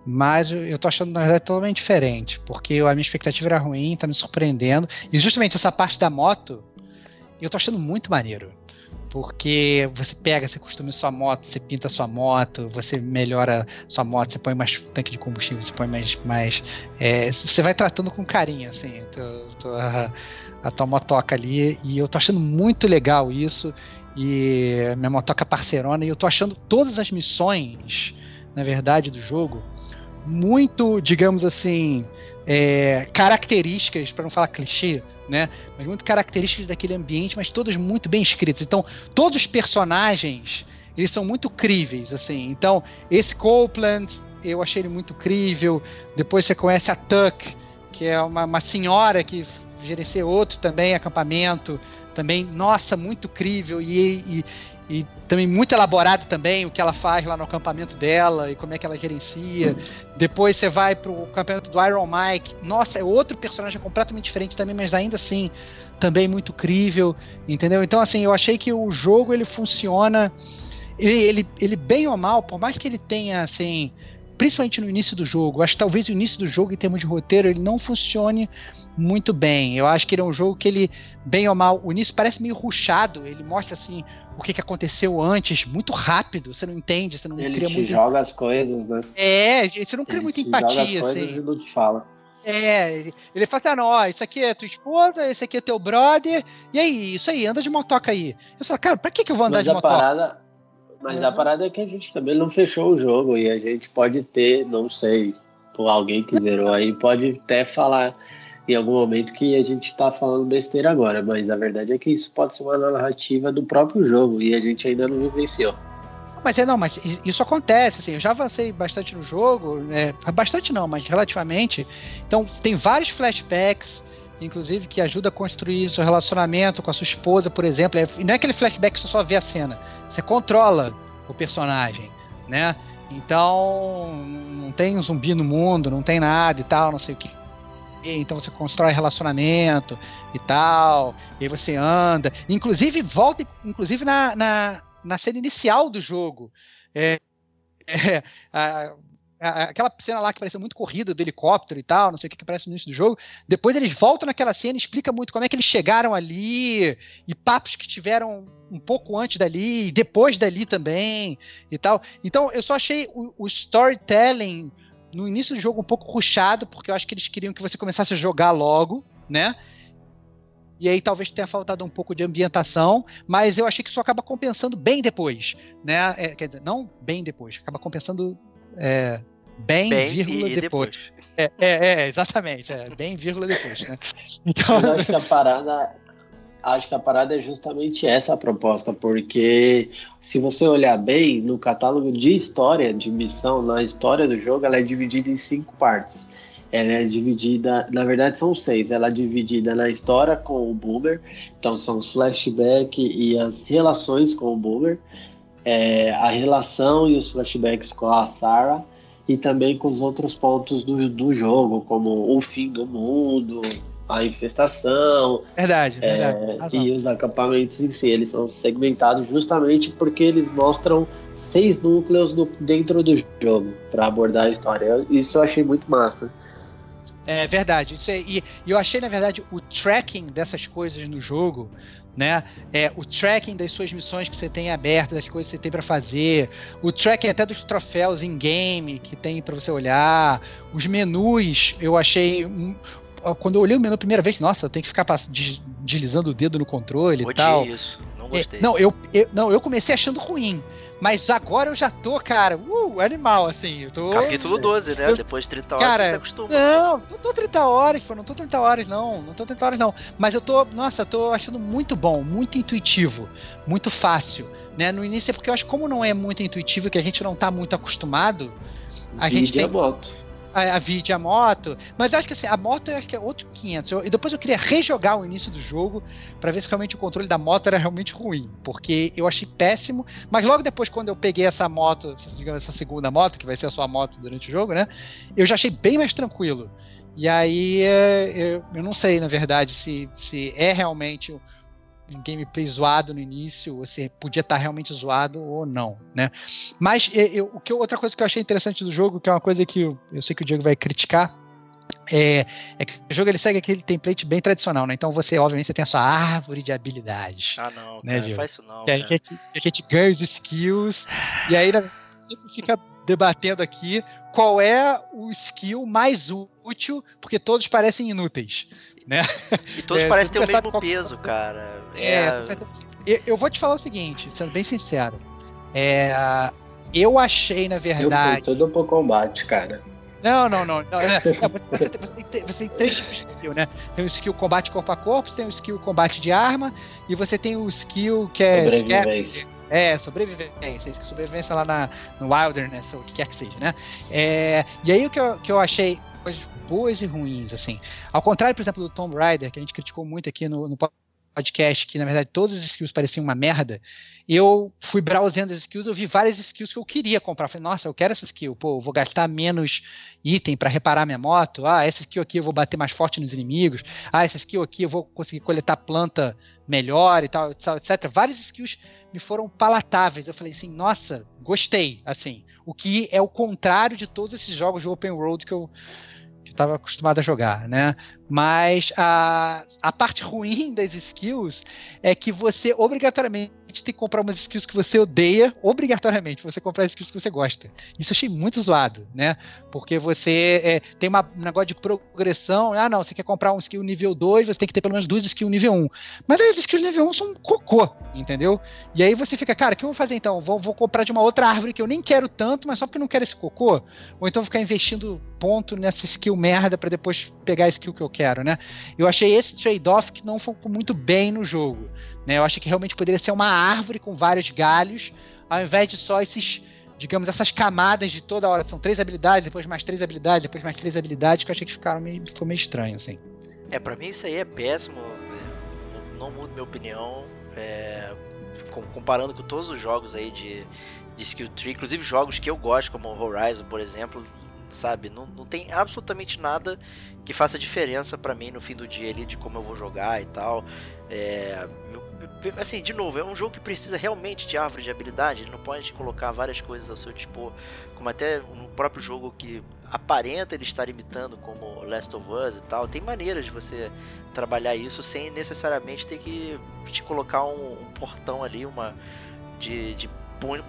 Mas eu tô achando, na verdade, totalmente diferente. Porque a minha expectativa era ruim, tá me surpreendendo. E justamente essa parte da moto, eu tô achando muito maneiro. Porque você pega, você costuma sua moto, você pinta sua moto, você melhora sua moto, você põe mais tanque de combustível, você põe mais. mais é, você vai tratando com carinho, assim, a, a tua motoca ali. E eu tô achando muito legal isso. E minha motoca parceirona, e eu tô achando todas as missões, na verdade, do jogo muito, digamos assim, é, características, para não falar clichê, né? Mas muito características daquele ambiente, mas todas muito bem escritas. Então, todos os personagens, eles são muito críveis, assim. Então, esse Copeland, eu achei ele muito crível. Depois você conhece a Tuck, que é uma, uma senhora que gerencia outro também acampamento, também, nossa, muito crível. E, e, e também muito elaborado também o que ela faz lá no acampamento dela e como é que ela gerencia. Depois você vai pro acampamento do Iron Mike. Nossa, é outro personagem completamente diferente também, mas ainda assim também muito crível, entendeu? Então assim, eu achei que o jogo ele funciona ele, ele, ele bem ou mal, por mais que ele tenha assim principalmente no início do jogo. Acho que talvez o início do jogo, em termos de roteiro, ele não funcione muito bem. Eu acho que ele é um jogo que ele, bem ou mal, o início parece meio ruchado. Ele mostra assim o que, que aconteceu antes, muito rápido. Você não entende, você não ele cria te muito. joga as coisas, né? É, você não cria ele muita te empatia. Joga as coisas assim. e não te fala. É, ele, fala assim: ah, não, ó, isso aqui é tua esposa, esse aqui é teu brother, e aí, isso aí, anda de motoca aí. Eu falo, cara, pra que, que eu vou andar Mas de motoca? Parada, mas É. a parada é que a gente também não fechou o jogo e a gente pode ter, não sei, por alguém que zerou aí, pode até falar em algum momento que a gente tá falando besteira agora, mas a verdade é que isso pode ser uma narrativa do próprio jogo e a gente ainda não vivenciou. Mas é, não, mas isso acontece, assim, eu já avancei bastante no jogo, né, bastante não, mas relativamente. Então, tem vários flashbacks inclusive, que ajuda a construir seu relacionamento com a sua esposa, por exemplo. É, e não é aquele flashback que você só vê a cena. Você controla o personagem, né? Então, não tem um zumbi no mundo, não tem nada e tal, não sei o que. Então você constrói relacionamento e tal, e aí você anda. Inclusive, volta, inclusive na, na, na cena inicial do jogo. É, é, a, aquela cena lá que pareceu muito corrida do helicóptero e tal, não sei o que que aparece no início do jogo. Depois eles voltam naquela cena e explica muito como é que eles chegaram ali e papos que tiveram um pouco antes dali e depois dali também e tal. Então eu só achei o, o storytelling no início do jogo um pouco ruchado, porque eu acho que eles queriam que você começasse a jogar logo, né? e aí talvez tenha faltado um pouco de ambientação, mas eu achei que isso acaba compensando bem depois, né? É, quer dizer, não bem depois, acaba compensando é, bem, bem, vírgula depois. depois. É, é, é, exatamente, é, bem, vírgula depois, né? Então... Eu acho que a parada, acho que a parada é justamente essa a proposta, porque se você olhar bem no catálogo de história, de missão, na história do jogo, ela é dividida em cinco partes. Ela é dividida, na verdade são seis. Ela é dividida na história com o Boomer, então são os flashbacks e as relações com o Boomer, é, a relação e os flashbacks com a Sarah e também com os outros pontos do, do jogo, como o fim do mundo, a infestação. Verdade, é, verdade. E os acampamentos em si, eles são segmentados justamente porque eles mostram seis núcleos no, dentro do jogo para abordar a história. Isso eu achei muito massa. É verdade. Isso é, e, e, eu achei, na verdade, o tracking dessas coisas no jogo, né? É, o tracking das suas missões que você tem abertas, das coisas que você tem para fazer, o tracking até dos troféus in game que tem para você olhar, os menus, eu achei quando eu olhei o menu a primeira vez, nossa, eu tenho que ficar deslizando o dedo no controle e tal. isso, não gostei. É, não, eu, eu, não, eu comecei achando ruim. Mas agora eu já tô, cara, uh, animal, assim. Eu tô, Capítulo 12, né? Eu, Depois de 30 horas cara, você acostuma. Não, não tô 30 horas, pô, não tô 30 horas, não. Não tô 30 horas, não. Mas eu tô, nossa, eu tô achando muito bom, muito intuitivo, muito fácil. Né? No início é porque eu acho que como não é muito intuitivo, que a gente não tá muito acostumado, a Vídeo gente tem. moto a, a a moto. Mas eu acho que assim, a moto eu acho que é outro 500. Eu, e depois eu queria rejogar o início do jogo para ver se realmente o controle da moto era realmente ruim. Porque eu achei péssimo. Mas logo depois, quando eu peguei essa moto, digamos, essa segunda moto, que vai ser a sua moto durante o jogo, né? Eu já achei bem mais tranquilo. E aí é, eu, eu não sei, na verdade, se, se é realmente gameplay zoado no início, se podia estar tá realmente zoado ou não, né? Mas eu, o que outra coisa que eu achei interessante do jogo, que é uma coisa que eu, eu sei que o Diego vai criticar, é, é, que o jogo ele segue aquele template bem tradicional, né? Então você, obviamente, você tem a sua árvore de habilidades. Ah, não, né, cara, faz isso não. A gente, a gente ganha os skills, e aí você fica debatendo aqui qual é o skill mais útil, porque todos parecem inúteis. Né? E todos é, parecem ter o mesmo peso, cara. É, é... Eu, eu, vou te falar o seguinte, sendo bem sincero. É, eu achei, na verdade. Eu fui todo pro combate, cara. Não, não, não. não, é, não você, você, tem, você, tem, você, tem, três tipos de skill, né? Tem o skill combate corpo a corpo, tem o skill combate de arma, e você tem o skill que é. Sobrevivência. É, sobrevivência, que sobrevivência lá na, no Wilderness, ou o que quer que seja, né? É, e aí o que eu, que eu achei coisas boas e ruins, assim. Ao contrário, por exemplo, do Tomb Raider, que a gente criticou muito aqui no, no podcast, que na verdade todas as skills pareciam uma merda, eu fui browsando as skills, eu vi várias skills que eu queria comprar. Falei, nossa, eu quero essa skill, pô, vou gastar menos item para reparar minha moto. Ah, essa skill aqui eu vou bater mais forte nos inimigos. Ah, essa skill aqui eu vou conseguir coletar planta melhor e tal, tal etc. Várias skills me foram palatáveis. Eu falei assim, nossa, gostei, assim. O que é o contrário de todos esses jogos de open world que eu estava acostumado a jogar, né? Mas a, a parte ruim das skills é que você obrigatoriamente tem que comprar umas skills que você odeia, obrigatoriamente, você comprar skills que você gosta. Isso eu achei muito zoado, né? Porque você é, tem uma, um negócio de progressão. Ah, não, você quer comprar um skill nível 2, você tem que ter pelo menos duas skills nível 1. Mas as skills nível 1 são um cocô, entendeu? E aí você fica, cara, o que eu vou fazer então? Vou, vou comprar de uma outra árvore que eu nem quero tanto, mas só porque eu não quero esse cocô? Ou então ficar investindo ponto nessa skill merda para depois pegar a skill que eu quero, né? Eu achei esse trade-off que não ficou muito bem no jogo. Né? Eu acho que realmente poderia ser uma árvore com vários galhos, ao invés de só esses, digamos, essas camadas de toda hora. São três habilidades, depois mais três habilidades, depois mais três habilidades, que eu achei que ficaram meio, ficou meio estranho, assim. É, pra mim isso aí é péssimo. é, Não, mudo minha opinião. É, com- comparando com todos os jogos aí de, de skill tree, inclusive jogos que eu gosto, como Horizon, por exemplo, sabe? Não, não tem absolutamente nada que faça diferença pra mim no fim do dia ali de como eu vou jogar e tal. É, assim, de novo, é um jogo que precisa realmente de árvore de habilidade. Ele não pode colocar várias coisas ao seu dispor, como até um próprio jogo que aparenta ele estar imitando, como Last of Us e tal. Tem maneiras de você trabalhar isso sem necessariamente ter que te colocar um, um portão ali, uma de, de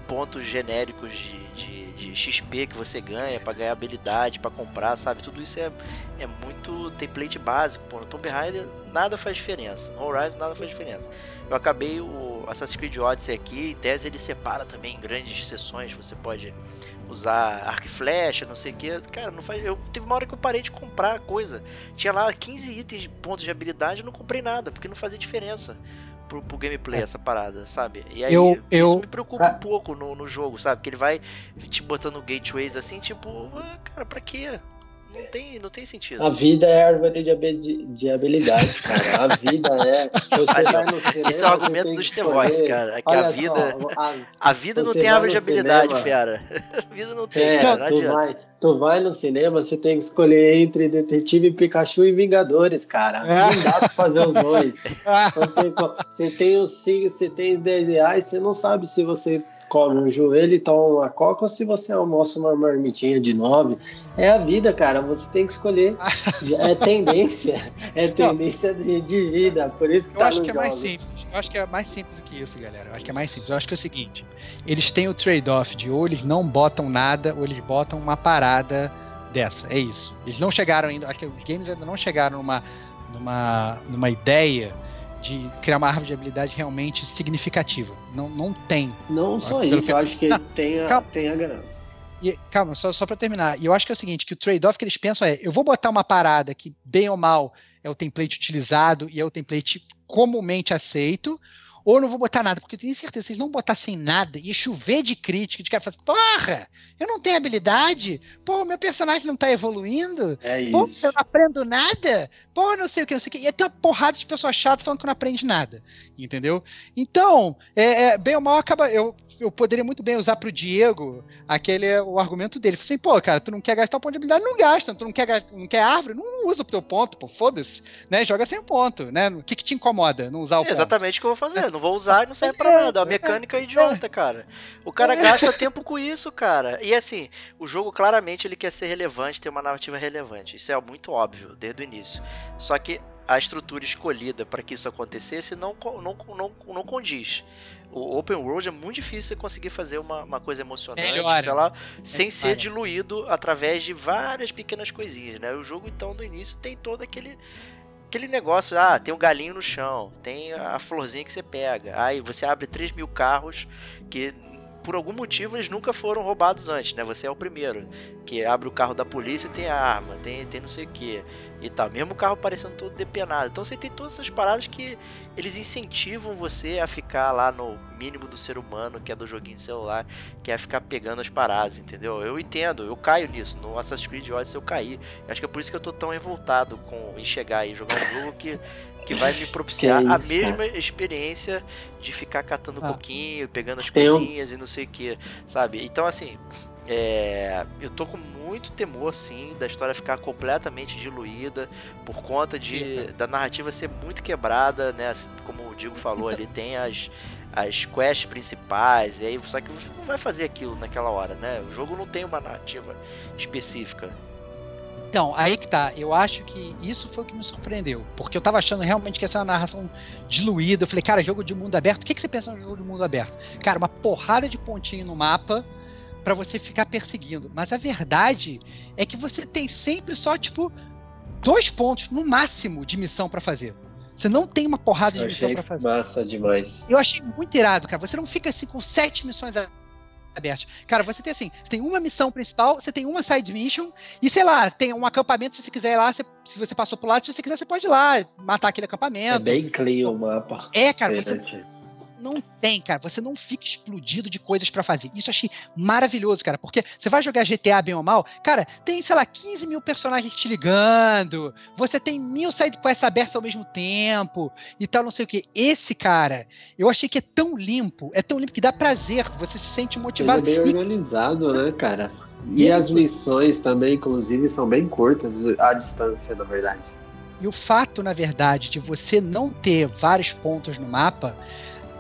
pontos genéricos de, de, de XP que você ganha pra ganhar habilidade, pra comprar, sabe? Tudo isso é, é muito template básico. Pô, no Tomb Raider nada faz diferença. No Horizon nada faz diferença. Eu acabei o Assassin's Creed Odyssey aqui, em tese ele separa também em grandes sessões, você pode usar arco e flecha, não sei o que. Cara, não faz. Eu teve uma hora que eu parei de comprar coisa. Tinha lá 15 itens, pontos de habilidade, não comprei nada, porque não fazia diferença pro, pro gameplay essa parada, sabe? E aí Eu- isso eu- me preocupa um pouco no, no jogo, sabe? Que ele vai te botando gateways assim, tipo, ah, cara, pra quê? Não tem, não tem sentido. A vida é árvore de, de habilidade, cara. A vida é. Você Ali, ó. vai no cinema, Esse é o argumento dos The Voice, cara. É que Olha a vida. Só, a, A vida não tem árvore de habilidade, fera. A vida não tem, é, cara. Não tu adianta. vai, tu vai no cinema, você tem que escolher entre Detetive Pikachu e Vingadores, cara. É. Não dá pra fazer os dois. Tem Você tem os 5, você tem 10 reais, você não sabe se você come um joelho e toma uma coca ou se você almoça uma marmitinha de 9. É a vida, cara. Você tem que escolher. É tendência. É tendência de, de vida. Por isso que eu tá acho que é mais jogos. simples. Eu acho que é mais simples do que isso, galera. Eu acho que é mais simples. Eu acho que é o seguinte: eles têm o trade-off de ou eles não botam nada, ou eles botam uma parada dessa. É isso. Eles não chegaram ainda. Acho que os games ainda não chegaram numa, numa, numa ideia de criar uma árvore de habilidade realmente significativa. Não, não tem. Não só Pelo isso, que- eu acho que Não, tem a, calma. tem a grana. E, calma, só, só para terminar. E eu acho que é o seguinte, que o trade-off que eles pensam é, eu vou botar uma parada que, bem ou mal, é o template utilizado e é o template comumente aceito, ou não vou botar nada, porque eu tenho certeza, se eles não botassem nada, ia chover de crítica, de cara falar, porra, eu não tenho habilidade, pô, meu personagem não tá evoluindo, É pô, isso. eu não aprendo nada, pô, não sei o que, não sei o que. Ia ter uma porrada de pessoa chata falando que não aprende nada, entendeu? Então, é, é, bem ou mal, acaba. Eu, eu poderia muito bem usar pro Diego aquele o argumento dele. Assim, pô, cara, tu não quer gastar o ponto de habilidade, não gasta. Tu não quer, não quer árvore, não usa o teu ponto, pô, foda-se, né? Joga sem o ponto, né? O que, que te incomoda não usar o É ponto? exatamente o que eu vou fazer. Não vou usar e não serve É, pra nada. A é, mecânica é idiota, cara. O cara gasta tempo com isso, cara. E assim, o jogo claramente ele quer ser relevante, ter uma narrativa relevante. Isso é muito óbvio desde o início. Só que a estrutura escolhida para que isso acontecesse não, não, não, não condiz. O open world é muito difícil você conseguir fazer uma, uma coisa emocionante, Melhora. sei lá, sem ser diluído através de várias pequenas coisinhas, né? O jogo então no início tem todo aquele aquele negócio, ah, tem um galinho no chão, tem a florzinha que você pega. Aí você abre 3 mil carros que por algum motivo eles nunca foram roubados antes, né? Você é o primeiro. Que abre o carro da polícia e tem a arma, tem, tem não sei o que e tal. Mesmo o carro parecendo todo depenado. Então você tem todas essas paradas que eles incentivam você a ficar lá no mínimo do ser humano, que é do joguinho celular, que é ficar pegando as paradas, entendeu? Eu entendo, eu caio nisso. No Assassin's Creed Odyssey eu caí. Acho que é por isso que eu tô tão revoltado com em chegar e jogar um jogo que, que vai me propiciar Que a isso, mesma experiência de ficar catando Ah. coquinho, pegando as Tem um- coisinhas e não sei o que, sabe? Então, assim, é, eu tô com muito temor, sim, da história ficar completamente diluída por conta de da narrativa ser muito quebrada, né? Assim, Como o Digo falou Então- ali, tem as as quests principais, e aí só que você não vai fazer aquilo naquela hora, né? O jogo não tem uma narrativa específica. Então, aí que tá. Eu acho que isso foi o que me surpreendeu. Porque eu tava achando realmente que essa é uma narração diluída. Eu falei, cara, jogo de mundo aberto. O que, que você pensa no jogo de mundo aberto? Cara, uma porrada de pontinho no mapa pra você ficar perseguindo. Mas a verdade é que você tem sempre só, tipo, dois pontos no máximo de missão pra fazer. Você não tem uma porrada de missão pra fazer. massa demais. Eu achei muito irado, cara. Você não fica assim com sete missões a- abertas. Cara, você tem assim, você tem uma missão principal, você tem uma side mission, e sei lá, tem um acampamento, se você quiser ir lá, você- se você passou pro lado, se você quiser, você pode ir lá, matar aquele É acampamento. bem clean o mapa. É, cara, você. Não tem, cara. Você não fica explodido de coisas pra fazer. Isso eu achei maravilhoso, cara. Porque você vai jogar GTA bem ou mal, cara, tem, sei lá, 15 mil personagens te ligando. Você tem mil sidequests abertas ao mesmo tempo e tal, não sei o que. Esse, cara, eu achei que é tão limpo, é tão limpo que dá prazer. Você se sente Ele é motivado. bem E- organizado, né, cara? E E- as missões também, inclusive, são bem curtas à distância, na verdade. E o fato, na verdade, de você não ter vários pontos no mapa,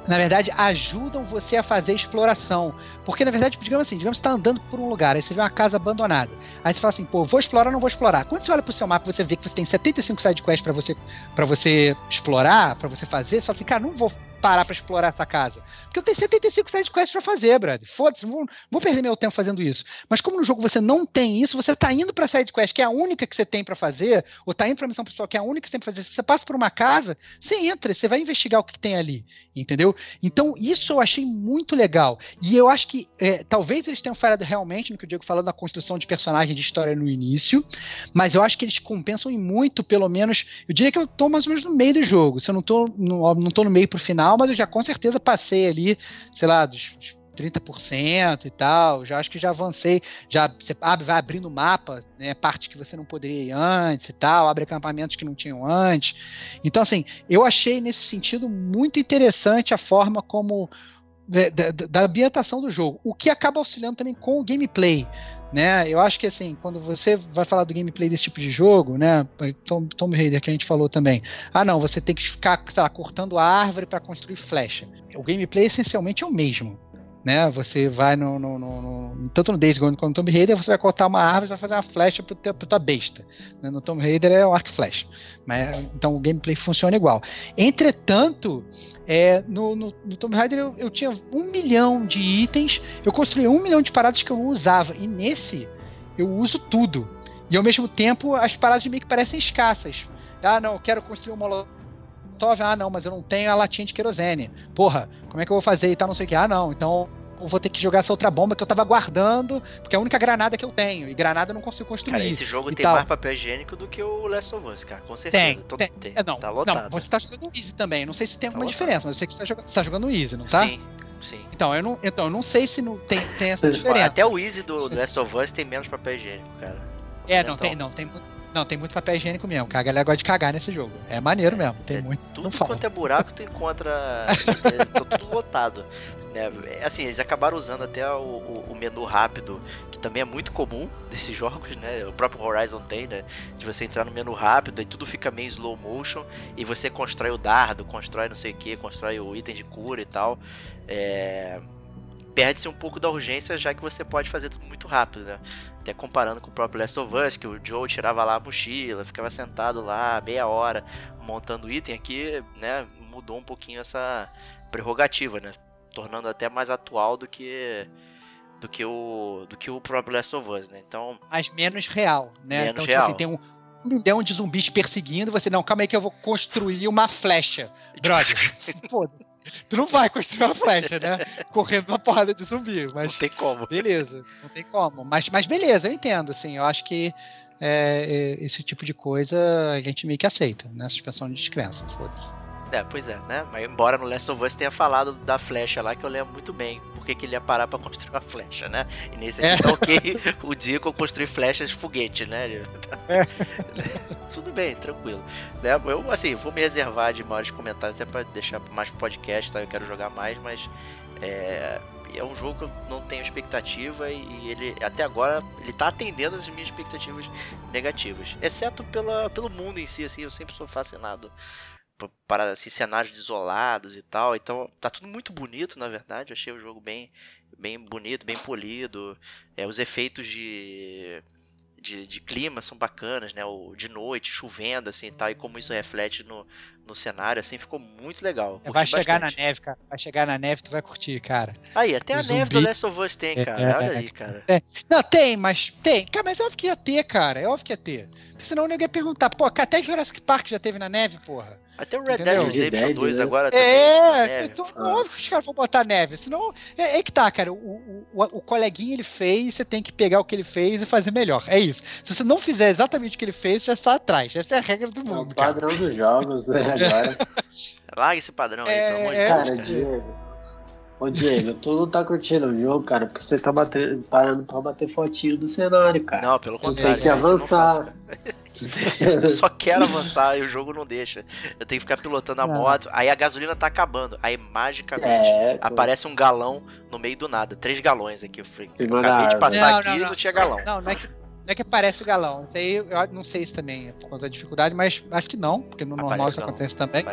na verdade, ajudam você a fazer exploração. Porque, na verdade, digamos assim, digamos que você está andando por um lugar, aí você vê uma casa abandonada. Aí você fala assim, pô, vou explorar ou não vou explorar? Quando você olha pro seu mapa você vê que você tem 75 sidequests para você, pra você explorar, para você fazer, você fala assim, cara, não vou parar pra explorar essa casa. Porque eu tenho 75 sidequests pra fazer, brother. Foda-se, vou, vou perder meu tempo fazendo isso. Mas como no jogo você não tem isso, você tá indo pra sidequest, que é a única que você tem pra fazer, ou tá indo pra missão principal, que é a única que você tem pra fazer. Se você passa por uma casa, você entra, você vai investigar o que tem ali, entendeu? Então, isso eu achei muito legal. E eu acho que é, talvez eles tenham falhado realmente no que o Diego falou da construção de personagem de história no início, mas eu acho que eles compensam em muito, pelo menos. Eu diria que eu tô mais ou menos no meio do jogo. Se eu não tô no, não tô no meio pro final, mas eu já com certeza passei ali, sei lá, dos 30% e tal. Já acho que já avancei. Já você abre, vai abrindo o mapa, né, parte que você não poderia ir antes e tal, abre acampamentos que não tinham antes. Então, assim, eu achei nesse sentido muito interessante a forma como da, da, ambientação do jogo, o que acaba auxiliando também com o gameplay. Né? Eu acho que assim, quando você vai falar do gameplay desse tipo de jogo, né? Tom, Tomb Raider que a gente falou também. Ah, não, você tem que ficar, sei lá, cortando a árvore para construir flecha. O gameplay essencialmente é o mesmo. Né? Você vai no, no, no, no tanto no Days Gone quanto no Tomb Raider, você vai cortar uma árvore, você vai fazer uma flecha para teu, tua besta. Né? No Tomb Raider é o arco flecha. Mas, então o gameplay funciona igual. Entretanto, é, no, no, no Tomb Raider eu, eu, tinha um milhão de itens, eu construí um milhão de paradas que eu usava, e nesse eu uso tudo. E ao mesmo tempo as paradas meio que parecem escassas. Ah, não, eu quero construir um molotov. Ah, não, mas eu não tenho a latinha de querosene. Porra, como é que eu vou fazer e tal, não sei o que. Ah, não, então eu vou ter que jogar essa outra bomba que eu tava guardando, porque é a única granada que eu tenho. E granada eu não consigo construir. Cara, esse jogo tem tal. mais papel higiênico do que o Last of Us, cara, com certeza. Tem, Tô- tem. tem. É, não, tá lotado. não, você tá jogando Easy também. Não sei se tem Tá alguma lotado. diferença, mas eu sei que você tá jogando, você tá jogando Easy, não tá? Sim, sim. Então, eu não, então, eu não sei se não tem, tem essa diferença. Até o Easy do Last of Us tem menos papel higiênico, cara. É, Então. não tem, não, tem muito. Não, tem muito papel higiênico mesmo, que a galera gosta de cagar nesse jogo. É maneiro mesmo, tem É, muito. Tudo quanto é buraco, tu encontra. é, tá tudo lotado. Né? É, Assim, eles acabaram usando até o, o- o menu rápido, que também é muito comum desses jogos, né? O próprio Horizon tem, né? De você entrar no menu rápido e tudo fica meio slow motion e você constrói o dardo, constrói não sei o que, constrói o item de cura e tal. É, Perde-se um pouco da urgência, já que você pode fazer tudo muito rápido, né? Até comparando com o próprio Last of Us, que o Joe tirava lá a mochila, ficava sentado lá meia hora montando item, aqui, né, mudou um pouquinho essa prerrogativa, né? Tornando até mais atual do que do que o do que o próprio Last of Us, né? Então, Mas menos real, né? Menos então, real. tipo assim, tem um milhão de zumbis perseguindo, você, não, calma aí que eu vou construir uma flecha. Brother, foda-se. Tu não vai construir uma flecha, né? Correndo uma porrada de zumbi, não mas tem como. beleza, não tem como. Mas, mas beleza, eu entendo, assim, eu acho que é, é, esse tipo de coisa a gente meio que aceita, né? Suspensão de descrença, foda-se. É, pois é, né? Mas embora no Last of Us tenha falado da flecha lá, que eu lembro muito bem porque que ele ia parar pra construir uma flecha, né? E nesse aqui É. tá ok o Dico construir flechas de foguete, né? Ele- Tudo bem, tranquilo. Né? Eu, assim, vou me reservar de maiores comentários até pra deixar mais podcast, tá? Eu quero jogar mais, mas é, é um jogo que eu não tenho expectativa e, e ele, até agora, ele tá atendendo as minhas expectativas negativas. Exceto pela, pelo mundo em si, assim, eu sempre sou fascinado para assim, cenários isolados e tal. Então tá tudo muito bonito, na verdade. Eu achei o jogo bem, bem bonito, bem polido. É, os efeitos de, de, de clima são bacanas, né? O, de noite, chovendo assim e tal. E como isso reflete no, no cenário, assim, ficou muito legal. É, Vai Curti chegar bastante. na neve, cara. Vai chegar na neve, tu vai curtir, cara. Aí, até a o neve do zumbi- Last of Us tem, É, cara. é, Olha é. aí, cara. Não, tem, mas tem. Cara, mas é óbvio que ia ter, cara. É óbvio que ia ter. Porque senão ninguém ia perguntar, pô, até Jurassic Park já teve na neve, porra. Até o Red? Dead Redemption Dead, 2 né? agora também. É, né? então, óbvio que os caras vão botar neve. Senão, é, é que tá, cara. O, o, o, o coleguinha ele fez, você tem que pegar o que ele fez e fazer melhor. É isso. Se você não fizer exatamente o que ele fez, já está atrás. Essa é a regra do É o mundo, cara. padrão dos jogos, né? Agora. Larga esse padrão aí, É, pelo amor de é, Deus. Cara, Diego. Ô Diego, tu não tá curtindo o jogo, cara, porque você tá batendo, parando pra bater fotinho do cenário, cara. Não, pelo Tu contrário. tem que não avançar. Eu só quero avançar e o jogo não deixa. Eu tenho que ficar pilotando a moto, aí a gasolina tá acabando. Aí magicamente É, aparece um galão no meio do nada. Três galões aqui. Eu, falei, acabei de passar Não, aqui não, e não. não tinha galão. Não, não é que. Não é que aparece o galão. Isso aí, eu não sei se também é por conta da dificuldade, mas acho que não, porque no normal isso acontece também.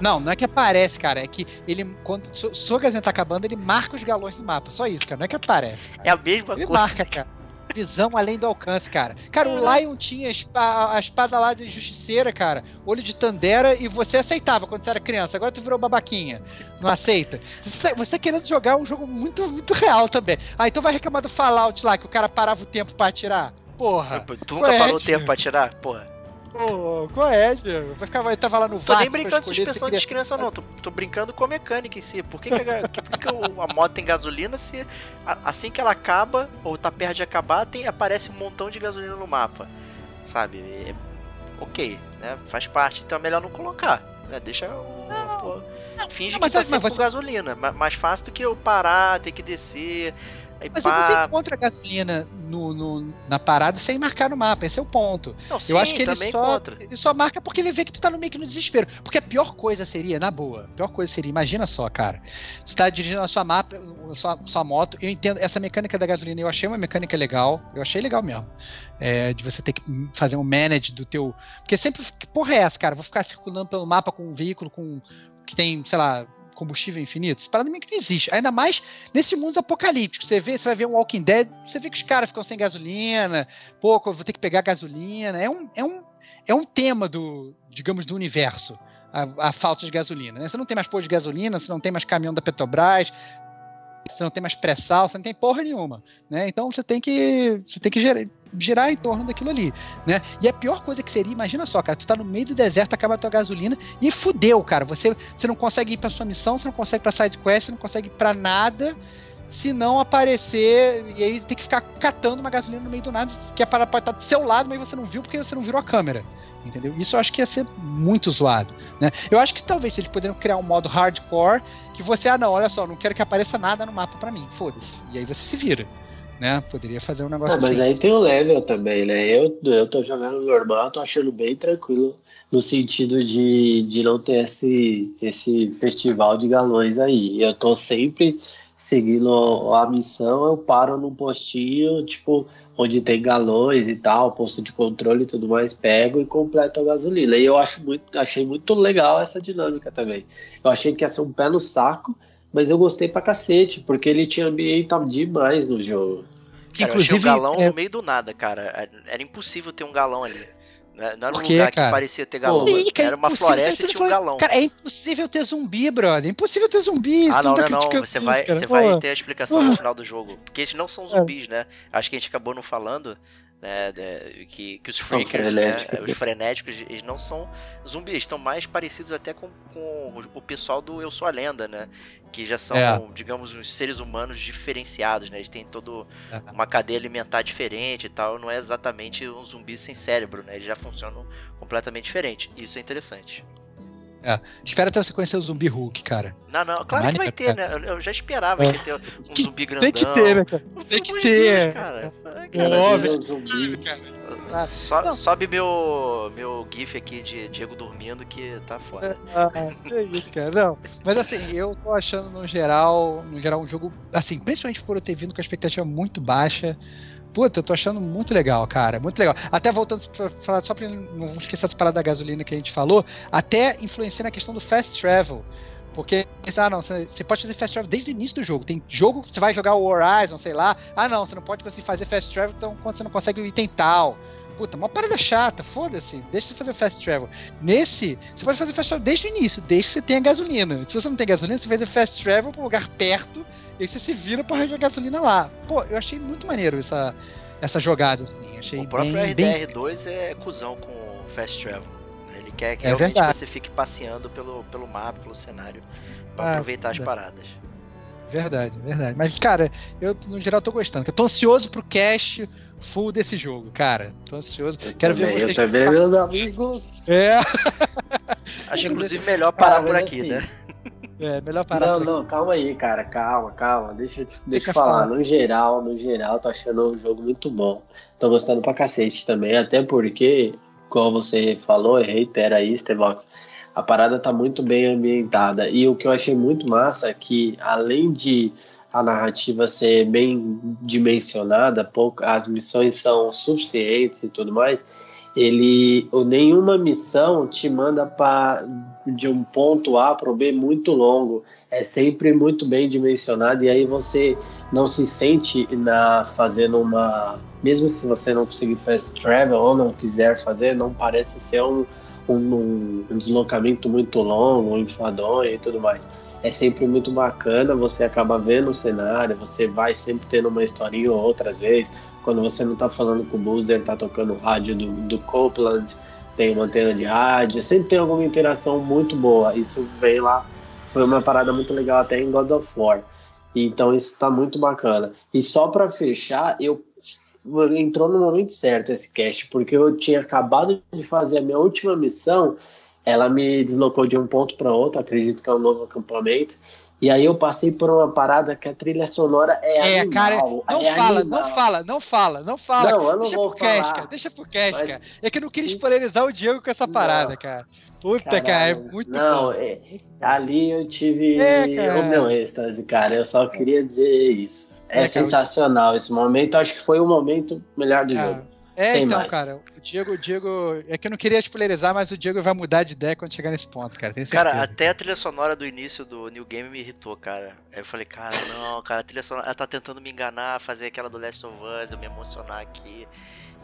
Não, não é que aparece, cara. É que ele, quando su- sua gasolina tá acabando, ele marca os galões no mapa. Só isso, cara. Não é que aparece. Cara. É a mesma Ele coisa. marca, cara. Visão além do alcance, cara. Cara, o Lion tinha a espa- a espada lá de justiceira, cara. Olho de Tandera e você aceitava quando você era criança. Agora tu virou babaquinha. Não aceita. Você tá, você tá querendo jogar um jogo muito, muito real também. Ah, então vai reclamar do Fallout lá, que o cara parava o tempo pra atirar. Porra. Tu nunca Ué, parou o tempo pra tirar? Porra. Pô, qual é, Diego? Vai ficar, vai tava lá no Tô nem brincando com suspensão de criança, não. Tô, tô brincando com a mecânica em si. Por que, que, a, que- que a moto tem gasolina se a- assim que ela acaba, ou tá perto de acabar, tem, aparece um montão de gasolina no mapa? Sabe? É- ok, né? Faz parte, então é melhor não colocar. Né? Deixa o. pô, finge não, que tá é- sempre com você- gasolina. Ma- Mais fácil do que eu parar, ter que descer. Aí Mas aí você pá. encontra gasolina no, no- na parada sem marcar no mapa, esse é o ponto. Não, sim, eu acho que ele só, contra. ele só marca porque ele vê que tu tá no meio que no desespero. Porque a pior coisa seria, na boa, a pior coisa seria, imagina só, cara. Você tá dirigindo a sua mapa, a sua, sua moto, eu entendo, essa mecânica da gasolina eu achei uma mecânica legal, eu achei legal mesmo. É, de você ter que fazer um manage do teu. Porque sempre. Que porra é essa, cara? Vou ficar circulando pelo mapa com um veículo com. que tem, sei lá, combustível infinito? Essa parada meio que não existe. Ainda mais nesse mundo apocalíptico. Você vê, você vai ver um Walking Dead, você vê que os caras ficam sem gasolina, pouco, eu vou ter que pegar gasolina. É um, é um, é um tema do, digamos, do universo. A, a falta de gasolina. né? Você não tem mais posto de gasolina, você não tem mais caminhão da Petrobras, você não tem mais pré-sal, você não tem porra nenhuma. Né? Então você tem que. Você tem que gerar, girar em torno daquilo ali. Né? E a pior coisa que seria, imagina só, cara, tu tá no meio do deserto, acaba a tua gasolina e fudeu, cara. Você, você não consegue ir pra sua missão, você não consegue ir pra side quest, você não consegue ir nada se não aparecer e aí tem que ficar catando uma gasolina no meio do nada, que a pode estar do seu lado, mas você não viu porque você não virou a câmera. Entendeu? Isso eu acho que ia ser muito zoado. Né? Eu acho que talvez eles poderiam criar um modo hardcore que você, ah não, olha só, não quero que apareça nada no mapa pra mim, foda-se. E aí você se vira. Né? Poderia fazer um negócio Ah, mas assim. aí tem o level também, né? Eu, eu tô jogando normal, tô achando bem tranquilo no sentido de, de não ter esse, esse festival de galões aí. Eu tô sempre seguindo a missão, eu paro num postinho, tipo, onde tem galões e tal, posto de controle e tudo mais, pego e completo a gasolina. E eu acho muito, achei muito legal essa dinâmica também. Eu achei que ia ser um pé no saco, mas eu gostei pra cacete, porque ele tinha ambientado demais no jogo. Que, Cara, eu achei o inclusive, galão é- no meio do nada, cara. Era impossível ter um galão ali. Né? Não era um lugar cara? que parecia ter galão. Cara, era uma floresta e tinha um galão. Cara, é impossível ter zumbi, brother. É impossível ter zumbi. Ah, tu não, tá não, não. Você isso, vai, cara. você Pô. vai ter a explicação no Pô. final do jogo. Porque eles não são É. zumbis, né? Acho que a gente acabou não falando. Né, de- que, que os freakers, né, frenéticos. os frenéticos, eles não são zumbis, eles estão mais parecidos até com, com o pessoal do Eu Sou a Lenda, né? Que já são, É. digamos, uns seres humanos diferenciados, né? Eles têm todo É. uma cadeia alimentar diferente e tal. Não é exatamente um zumbi sem cérebro, né? Eles já funcionam completamente diferente. Isso é interessante. Espera até você conhecer o zumbi Hulk, cara. Não, não, claro que vai ter, né? Eu- Eu já esperava É. que ia ter um Que- zumbi grandão. Tem que ter, né, cara? Tem que ter. Deus, cara. É cara, óbvio. Um zumbi. Ah, so- não. sobe meu, meu gif aqui de Diego dormindo que tá foda. Ah, é isso, cara. Não. Mas assim, eu tô achando no geral, no geral um jogo, assim, principalmente por eu ter vindo com a expectativa muito baixa. Puta, eu tô achando muito legal, cara. Muito legal. Até voltando pra falar, só pra não esquecer essa parada da gasolina que a gente falou, até influencia na questão do fast travel. Porque, ah, não, você pode fazer fast travel desde o início do jogo. Tem jogo, você vai jogar o Horizon, sei lá. Ah, não, você não pode conseguir fazer fast travel, então quando você não consegue o item tal. Puta, uma parada chata, foda-se, deixa você fazer fast travel. Nesse, você pode fazer fast travel desde o início, desde que você tenha gasolina. Se você não tem gasolina, você faz o fast travel pra um lugar perto e aí você se vira pra jogar gasolina lá. Pô, eu achei muito maneiro essa, essa jogada, assim. Achei O próprio bem, bem... RDR2 é cuzão com Fast Travel. Ele quer que É realmente verdade. você fique passeando pelo, pelo mapa, pelo cenário, pra Ah, aproveitar as é. paradas. Verdade, verdade. Mas, cara, eu no geral tô gostando. Eu tô ansioso pro cast full desse jogo, cara. Tô ansioso. Eu Quero também, ver eu também, meus amigos. É, Acho inclusive melhor parar Cara, por aqui, assim, né? É melhor parar. Não, não, calma aí, cara. Calma, calma. Deixa, eu- deixa eu falar. falando. No geral, no geral, tô achando o jogo muito bom. Tô gostando pra cacete também. Até porque, como você falou, reitera aí, Stevox, a parada tá muito bem ambientada. E o que eu achei muito massa é que, além de a narrativa ser bem dimensionada, pouco, as missões são suficientes e tudo mais, ele ou nenhuma missão te manda para de um ponto A para o B muito longo. É sempre muito bem dimensionado e aí você não se sente na fazendo uma mesmo se você não conseguir fast travel ou não quiser fazer, não parece ser um, um, um deslocamento muito longo, enfadonho e tudo mais. É sempre muito bacana, você acaba vendo o cenário, você vai sempre tendo uma historinha ou outra às vezes, quando você não tá falando com o Boozer, tá tocando rádio do, do Copeland, tem uma antena de rádio, sempre tem alguma interação muito boa. Isso vem lá, foi uma parada muito legal até em God of War. Então isso tá muito bacana. E só para fechar, eu entrou no momento certo esse cast, porque eu tinha acabado de fazer a minha última missão, ela me deslocou de um ponto para outro, acredito que é um novo acampamento. E aí eu passei por uma parada que a trilha sonora é, É, animal, cara, não é fala, animal. não fala, não fala, não fala. Não, eu não deixa vou pro cara, deixa pro cast, Mas- cara. É que eu não queria spoilerizar o Diego com essa Não. parada, cara. Puta, cara, é Caralho. muito Não, é, ali eu tive É, o meu êxtase, cara. Eu só queria dizer isso. É, É, sensacional esse momento. Acho que foi o momento melhor do Ah, jogo. É, Sem então, mais. cara, o Diego, o Diego. É que eu não queria spoilerizar, mas o Diego vai mudar de ideia quando chegar nesse ponto, cara. Cara, até a trilha sonora do início do New Game me irritou, cara. Aí eu falei, cara, não, cara, a trilha sonora. Ela tá tentando me enganar, fazer aquela do Last of Us, eu me emocionar aqui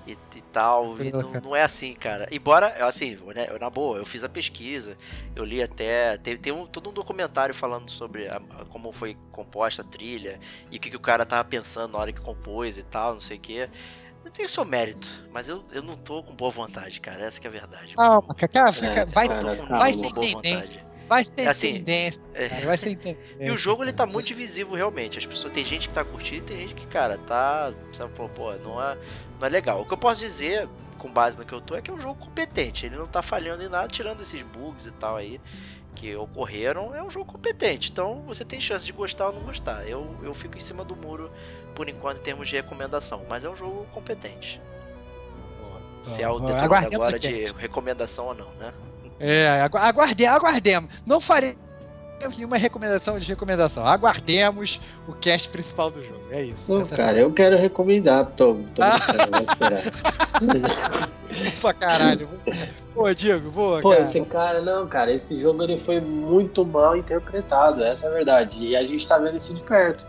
e, e tal. E não, não é assim, cara. Embora, assim, né, eu, na boa, eu fiz a pesquisa, eu li até. Tem, tem um, todo um documentário falando sobre a- a- como foi composta a trilha e o que, que o cara tava pensando na hora que compôs e tal, não sei o quê. Tem o seu mérito, mas eu, eu não tô com boa vontade, cara. Essa que é a verdade. Calma, cara, cara, fica- É, vai, cara, Tô ser, com calma. vai ser boa vontade. Vai ser É assim, tendência, é. cara, vai ser tendência. E o jogo ele tá muito divisivo realmente. As pessoas tem gente que tá curtindo e tem gente que, cara, tá. Sabe, falou, pô, não é, não é legal. O que eu posso dizer, com base no que eu tô, é que é um jogo competente. Ele não tá falhando em nada, tirando esses bugs e tal aí que ocorreram. É um jogo competente. Então você tem chance de gostar ou não gostar. Eu, eu fico em cima do muro por enquanto em termos de recomendação. Mas é um jogo competente. Se é o detonado agora de recomendação ou não, né? É, agu- aguarde, aguardemos. Não faremos nenhuma recomendação de recomendação. Aguardemos o cast principal do jogo. É isso. Não, é cara, eu quero recomendar. Tô, tô Ah. brincando, vou esperar. Pra caralho. Pô, Diego, boa, Pô, cara. esse cara, não, cara, esse jogo ele foi muito mal interpretado, essa é a verdade. E a gente tá vendo isso de perto.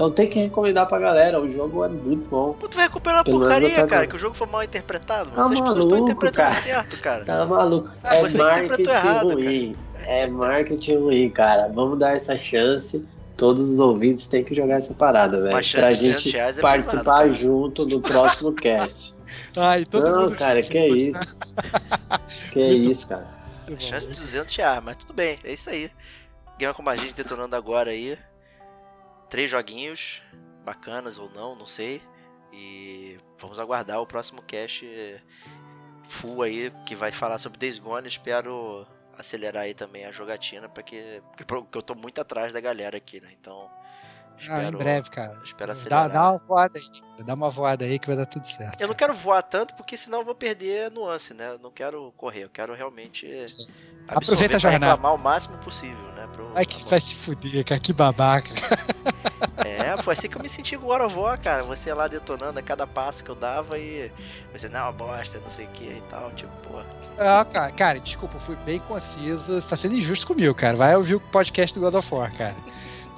Então tem que recomendar pra galera, o jogo é muito bom. Pô, tu vai recuperar a porcaria, cara, agora. que o jogo foi mal interpretado. Tá Mas as pessoas estão maluco, interpretando cara. certo, cara. Tá maluco. Ah, é você marketing errado, ruim. É marketing ruim, cara. Vamos dar essa chance. Todos os ouvintes têm que jogar essa parada, velho. Pra de 200 gente é participar pesado, cara. junto do próximo cast. Ai, todo não, mundo cara, que é isso. Que é isso, cara. Bom. Chance de 200 reais, mas tudo bem, é isso aí. Game como a gente detonando agora aí. Três joguinhos, bacanas ou não, não sei. E vamos aguardar o próximo cast full aí, que vai falar sobre Days Gone. Espero acelerar aí também a jogatina, para que, porque eu tô muito atrás da galera aqui, né? Então, Ah, em espero, breve, cara. espero Dá, acelerar. dá uma voada aí. Dá uma voada aí que vai dar tudo certo. Eu não quero voar tanto porque senão eu vou perder a nuance, né? Eu não quero correr, eu quero realmente Aproveita a jornada. reclamar o máximo possível, né? Pro, Ai, que vai se fuder, cara. Que babaca. É, foi assim que eu me senti com o God of War, cara. Você lá detonando a cada passo que eu dava e você, não, bosta, não sei o que e tal, tipo, pô. Ah, cara, cara, desculpa, eu fui bem conciso. Você tá sendo injusto comigo, cara. Vai ouvir o podcast do God of War, cara.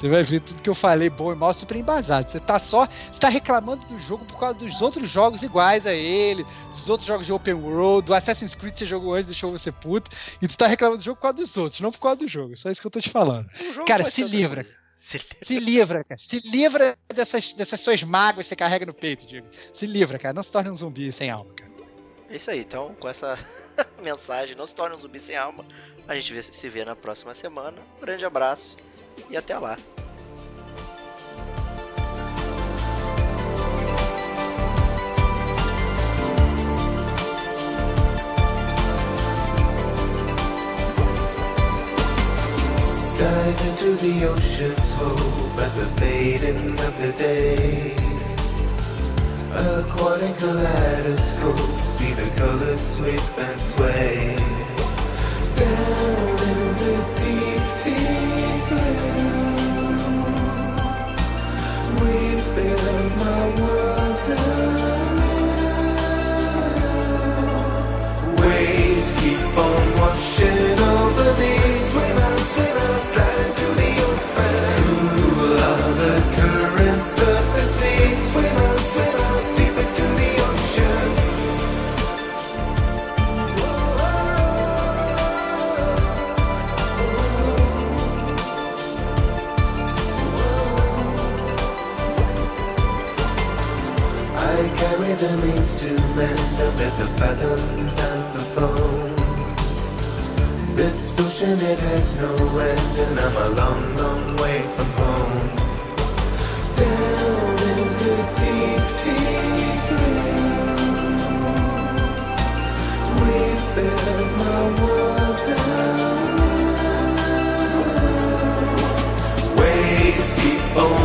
Você vai ver tudo que eu falei, bom e mal, super embasado. Você tá só. Você tá reclamando do jogo por causa dos outros jogos iguais a ele, dos outros jogos de Open World, do Assassin's Creed que você jogou antes, deixou você puto. E tu tá reclamando do jogo por causa dos outros, não por causa do jogo. Só isso que eu tô te falando. Cara, se livra. Se livra. se livra, cara. Se livra dessas, dessas suas mágoas que você carrega no peito, Diego. Se livra, cara. Não se torne um zumbi sem alma, cara. É isso aí. Então, com essa mensagem, não se torne um zumbi sem alma. A gente se vê na próxima semana. Um grande abraço e até lá. Dive into the ocean's hope at the fading of the day. Aquatic kaleidoscope, see the colors sweep and sway. Down in the keep on washing over me. the means to mend bit the fathoms and the foam. This ocean, it has no end, and I'm a long, long way from home. Down in the deep, deep blue, rebuild my world. Waves keep on.